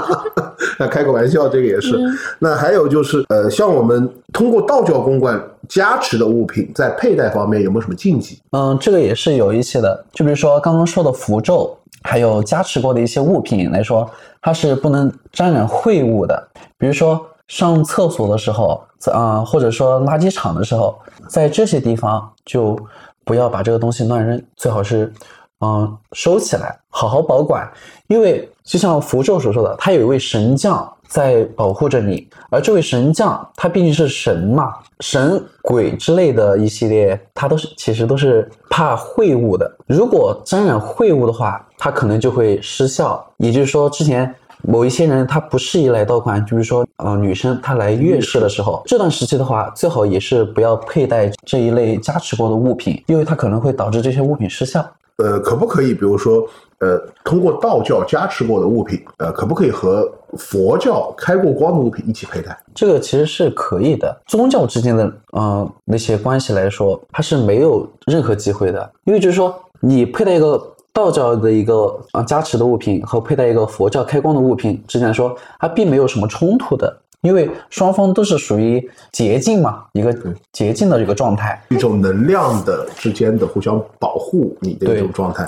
那 开个玩笑，这个也是。那还有就是，呃，像我们通过道教公馆加持的物品，在佩戴方面有没有什么禁忌？嗯，这个也是有一些的。就比如说刚刚说的符咒，还有加持过的一些物品来说，它是不能沾染秽物的。比如说上厕所的时候，啊，或者说垃圾场的时候，在这些地方就。不要把这个东西乱扔，最好是，嗯，收起来，好好保管。因为就像符咒所说的，他有一位神将在保护着你，而这位神将他毕竟是神嘛，神鬼之类的一系列，他都是其实都是怕秽物的。如果沾染秽物的话，他可能就会失效。也就是说，之前。某一些人他不适宜来道观，就是说，呃，女生她来月事的时候，这段时期的话，最好也是不要佩戴这一类加持过的物品，因为它可能会导致这些物品失效。呃，可不可以，比如说，呃，通过道教加持过的物品，呃，可不可以和佛教开过光的物品一起佩戴？这个其实是可以的。宗教之间的，呃，那些关系来说，它是没有任何机会的，因为就是说，你佩戴一个。道教的一个啊加持的物品和佩戴一个佛教开光的物品之间来说，它并没有什么冲突的，因为双方都是属于洁净嘛，一个洁净的一个状态，一种能量的之间的互相保护你的一种状态。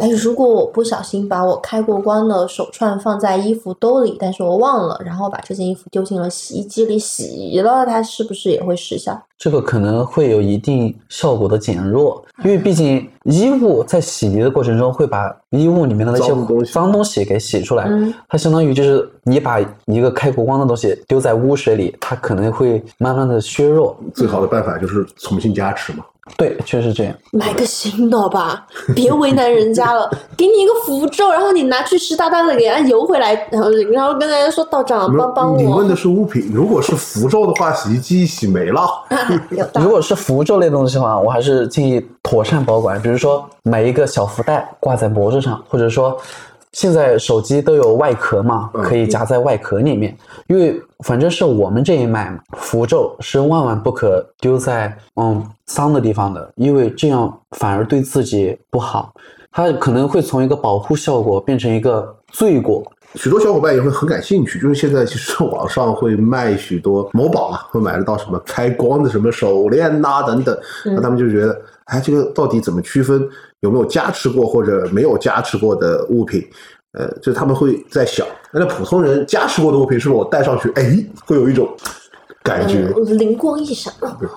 哎，如果我不小心把我开过光的手串放在衣服兜里，但是我忘了，然后把这件衣服丢进了洗衣机里洗了，它是不是也会失效？这个可能会有一定效果的减弱，因为毕竟衣物在洗涤的过程中会把衣物里面的那些脏东西给洗出来，它相当于就是你把一个开过光的东西丢在污水里，它可能会慢慢的削弱。最好的办法就是重新加持嘛。对，确实这样。买个新的吧，别为难人家了。给你一个符咒，然后你拿去湿哒哒的给它邮回来，然后然后跟大家说道长帮帮我。你问的是物品，如果是符咒的话，洗衣机洗没了。如果是符咒类东西的话，我还是建议妥善保管，比如说买一个小福袋挂在脖子上，或者说。现在手机都有外壳嘛，可以夹在外壳里面。因为反正是我们这一脉嘛，符咒是万万不可丢在嗯脏的地方的，因为这样反而对自己不好。它可能会从一个保护效果变成一个罪过。许多小伙伴也会很感兴趣，就是现在其实 网上会卖许多某宝啊，会买得到什么开光的什么手链呐等等，那他们就觉得，哎，这个到底怎么区分？有没有加持过或者没有加持过的物品？呃，就他们会在想，那普通人加持过的物品是不是我戴上去，哎，会有一种感觉，灵光一闪，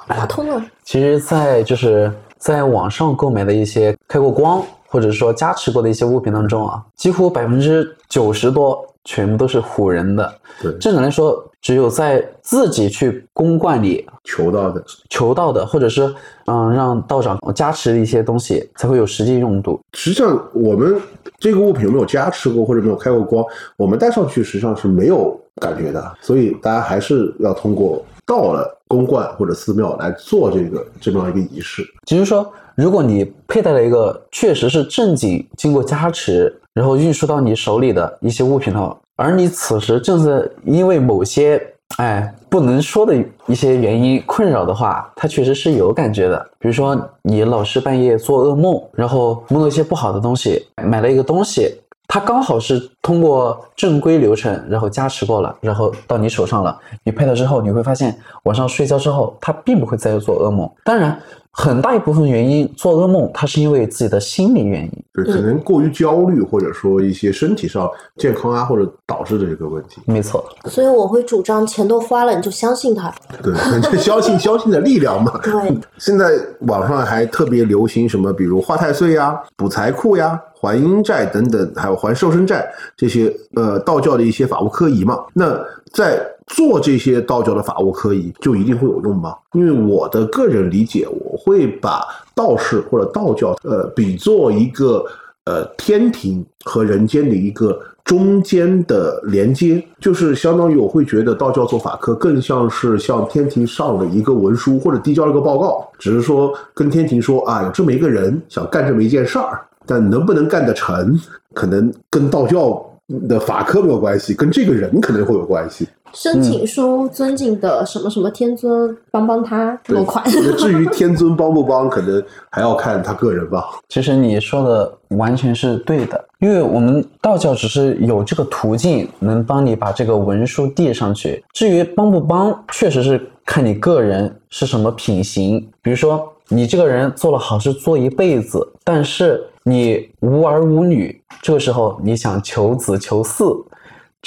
打通了。其实，在就是在网上购买的一些开过光或者说加持过的一些物品当中啊，几乎百分之九十多全部都是唬人的。对，正常来说。只有在自己去公观里求到的、求到的，或者是嗯让道长加持的一些东西，才会有实际用途。实际上，我们这个物品有没有加持过，或者没有开过光，我们戴上去实际上是没有感觉的。所以，大家还是要通过到了公观或者寺庙来做这个这么样一个仪式。就是说，如果你佩戴了一个确实是正经经过加持，然后运输到你手里的一些物品的话。而你此时正是因为某些哎，不能说的一些原因困扰的话，它确实是有感觉的。比如说，你老是半夜做噩梦，然后梦到一些不好的东西，买了一个东西，它刚好是通过正规流程，然后加持过了，然后到你手上了。你配了之后，你会发现晚上睡觉之后，它并不会再做噩梦。当然。很大一部分原因做噩梦，它是因为自己的心理原因，对，可能过于焦虑，或者说一些身体上健康啊，或者导致的这个问题。没错，所以我会主张钱都花了，你就相信他，对，就相信 相信的力量嘛。对，现在网上还特别流行什么，比如化太岁呀、补财库呀、还阴债等等，还有还瘦身债这些，呃，道教的一些法务科仪嘛。那在做这些道教的法务科仪，就一定会有用吗？因为我的个人理解，我会把道士或者道教，呃，比作一个呃天庭和人间的一个中间的连接，就是相当于我会觉得道教做法科更像是向天庭上了一个文书或者递交了个报告，只是说跟天庭说啊，有这么一个人想干这么一件事儿，但能不能干得成，可能跟道教的法科没有关系，跟这个人可能会有关系。申请书尊敬的什么什么天尊帮帮他落款。至于 天尊帮不帮，可能还要看他个人吧。其实你说的完全是对的，因为我们道教只是有这个途径能帮你把这个文书递上去。至于帮不帮，确实是看你个人是什么品行。比如说，你这个人做了好事做一辈子，但是你无儿无女，这个时候你想求子求嗣。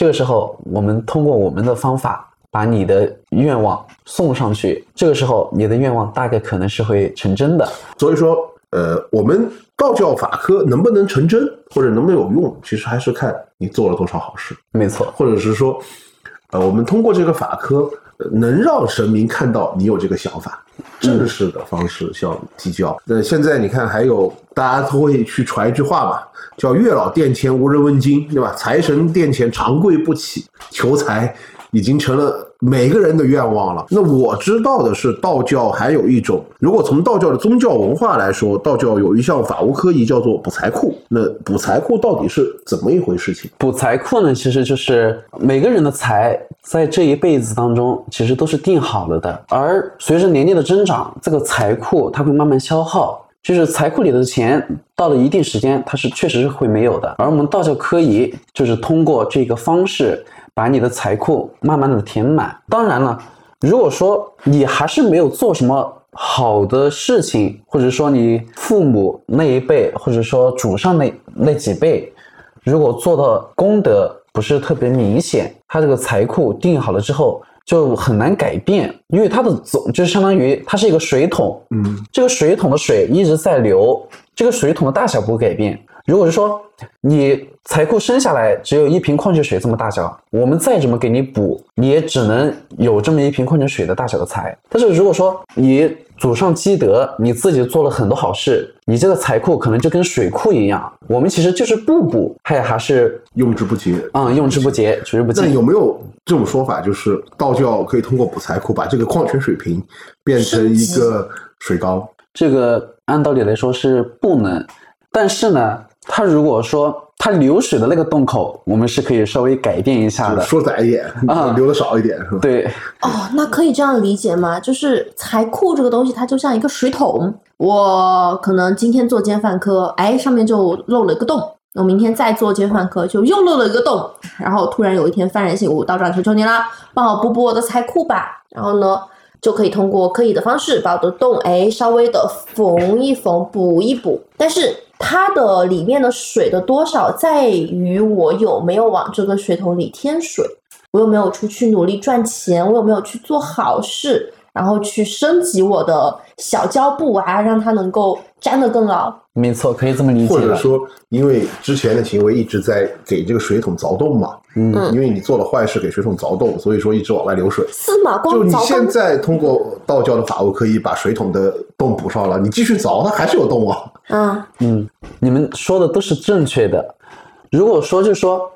这个时候，我们通过我们的方法把你的愿望送上去。这个时候，你的愿望大概可能是会成真的。所以说，呃，我们道教法科能不能成真，或者能不能有用，其实还是看你做了多少好事。没错，或者是说，呃，我们通过这个法科，能让神明看到你有这个想法。正式的方式向提交。那现在你看，还有大家都会去传一句话嘛，叫“月老殿前无人问津”，对吧？财神殿前长跪不起，求财已经成了。每个人的愿望了。那我知道的是，道教还有一种，如果从道教的宗教文化来说，道教有一项法务科仪叫做补财库。那补财库到底是怎么一回事情？补财库呢，其实就是每个人的财在这一辈子当中，其实都是定好了的。而随着年龄的增长，这个财库它会慢慢消耗，就是财库里的钱到了一定时间，它是确实是会没有的。而我们道教科仪就是通过这个方式。把你的财库慢慢的填满。当然了，如果说你还是没有做什么好的事情，或者说你父母那一辈，或者说祖上那那几辈，如果做的功德不是特别明显，他这个财库定好了之后就很难改变，因为它的总就相当于它是一个水桶，嗯，这个水桶的水一直在流，这个水桶的大小不会改变。如果是说你财库生下来只有一瓶矿泉水这么大小，我们再怎么给你补，你也只能有这么一瓶矿泉水的大小的财。但是如果说你祖上积德，你自己做了很多好事，你这个财库可能就跟水库一样。我们其实就是不补，还还是用之不竭啊，用之不竭，取之不尽。那有没有这种说法，就是道教可以通过补财库把这个矿泉水瓶变成一个水缸？这个按道理来说是不能，但是呢？他如果说它流水的那个洞口，我们是可以稍微改变一下的，说窄一点啊，流的少一点是吧？对。哦，那可以这样理解吗？就是财库这个东西，它就像一个水桶。我可能今天做奸饭科，哎，上面就漏了一个洞。我明天再做奸饭科，就又漏了一个洞。然后突然有一天幡然醒悟，道长求求你啦，帮我补补我的财库吧。然后呢，就可以通过刻意的方式把我的洞哎稍微的缝一缝，补一补。但是。它的里面的水的多少，在于我有没有往这个水桶里添水，我有没有出去努力赚钱，我有没有去做好事。然后去升级我的小胶布啊，让它能够粘得更牢。没错，可以这么理解。或者说，因为之前的行为一直在给这个水桶凿洞嘛，嗯，因为你做了坏事给水桶凿洞，所以说一直往外流水。司马光，就你现在通过道教的法务可以把水桶的洞补上了，你继续凿，它还是有洞啊。嗯嗯，你们说的都是正确的。如果说就是说。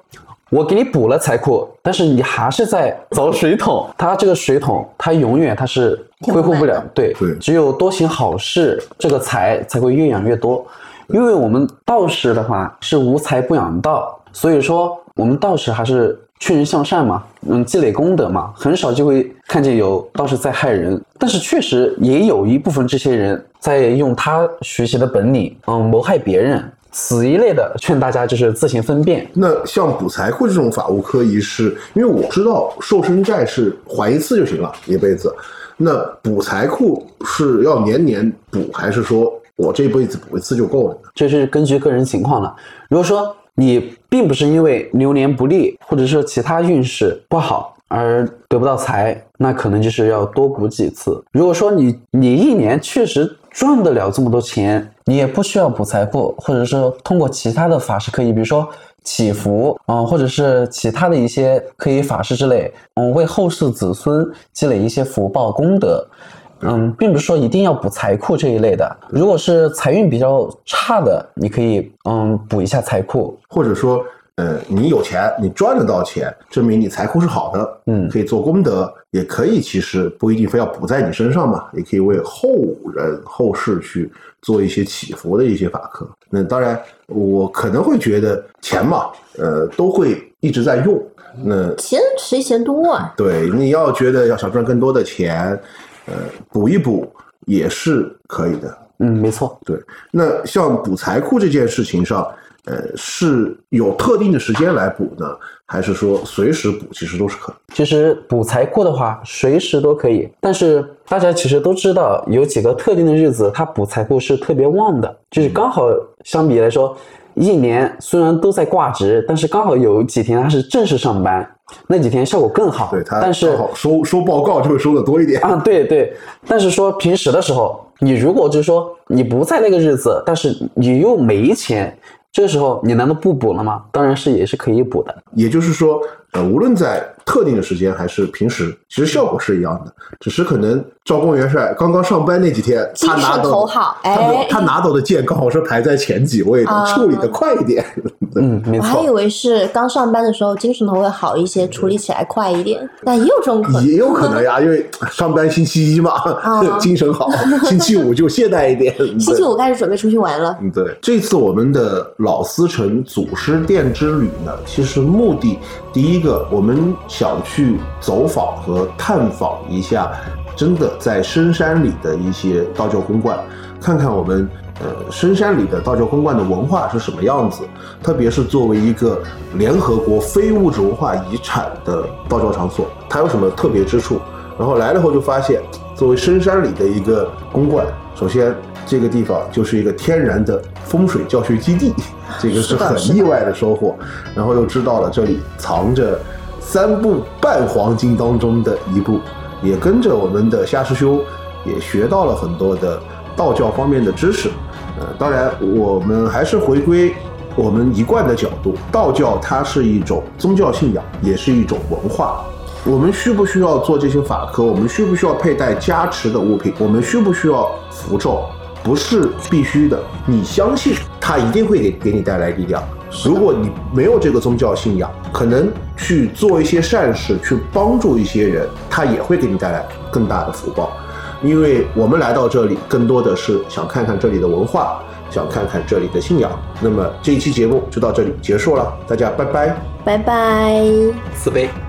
我给你补了财库，但是你还是在凿水桶。它这个水桶，它永远它是恢复不了。对，只有多行好事，这个财才会越养越多。因为我们道士的话是无财不养道，所以说，我们道士还是劝人向善嘛，嗯，积累功德嘛，很少就会看见有道士在害人。但是确实也有一部分这些人在用他学习的本领，嗯，谋害别人。此一类的，劝大家就是自行分辨。那像补财库这种法务科仪式，因为我知道寿身债是还一次就行了，一辈子。那补财库是要年年补，还是说我这辈子补一次就够了呢？这是根据个人情况了。如果说你并不是因为流年不利，或者说其他运势不好而得不到财，那可能就是要多补几次。如果说你你一年确实赚得了这么多钱，你也不需要补财库，或者是通过其他的法事可以，比如说祈福啊、或者是其他的一些可以法事之类，嗯，为后世子孙积累一些福报功德。嗯，并不是说一定要补财库这一类的。如果是财运比较差的，你可以嗯补一下财库。或者说，呃，你有钱，你赚得到钱，证明你财库是好的，嗯可以做功德，也可以其实不一定非要补在你身上嘛，也可以为后人后世去做一些祈福的一些法科。那当然，我可能会觉得钱嘛，呃，都会一直在用。那钱谁嫌多啊？对，你要觉得要想赚更多的钱，呃，补一补也是可以的。嗯，没错。对，那像补财库这件事情上，呃，是有特定的时间来补呢，还是说随时补，其实都是可以？其实补财库的话，随时都可以。但是大家其实都知道，有几个特定的日子，它补财库是特别旺的，就是刚好相比来说，一年虽然都在挂职，但是刚好有几天它是正式上班，那几天效果更好。对他但是收收报告就会收的多一点。啊，对对，但是说平时的时候，你如果就是说你不在那个日子，但是你又没钱，这时候你难道不补了吗？当然是也是可以补的。也就是说，呃，无论在特定的时间还是平时，其实效果是一样的，只是可能赵光元帅刚刚上班那几天，精他拿到神头好他哎他拿到的剑刚好是排在前几位的，啊处理的快一点。嗯，没错。我还以为是刚上班的时候精神头会好一些，处理起来快一点，但也有这种可能。也有可能呀，因为上班星期一嘛，精神好；星期五就懈怠一点。星期五开始准备出去玩了，嗯，对，这次我们的老司城祖师殿之旅呢，其实目的第一个，我们想去走访和探访一下，真的在深山里的一些道教公观，看看我们呃深山里的道教公观的文化是什么样子，特别是作为一个联合国非物质文化遗产的道教场所，它有什么特别之处？然后来了后就发现，作为深山里的一个公馆，首先这个地方就是一个天然的风水教学基地，这个是很意外的收获。然后又知道了这里藏着三部半黄金当中的一部，也跟着我们的夏师兄也学到了很多的道教方面的知识。呃，当然我们还是回归我们一贯的角度，道教它是一种宗教信仰，也是一种文化。我们需不需要做这些法科？我们需不需要佩戴加持的物品？我们需不需要符咒？不是必须的。你相信它一定会给给你带来力量。如果你没有这个宗教信仰，可能去做一些善事，去帮助一些人，它也会给你带来更大的福报。因为我们来到这里，更多的是想看看这里的文化，想看看这里的信仰。那么这一期节目就到这里结束了，大家拜拜。拜拜。慈悲。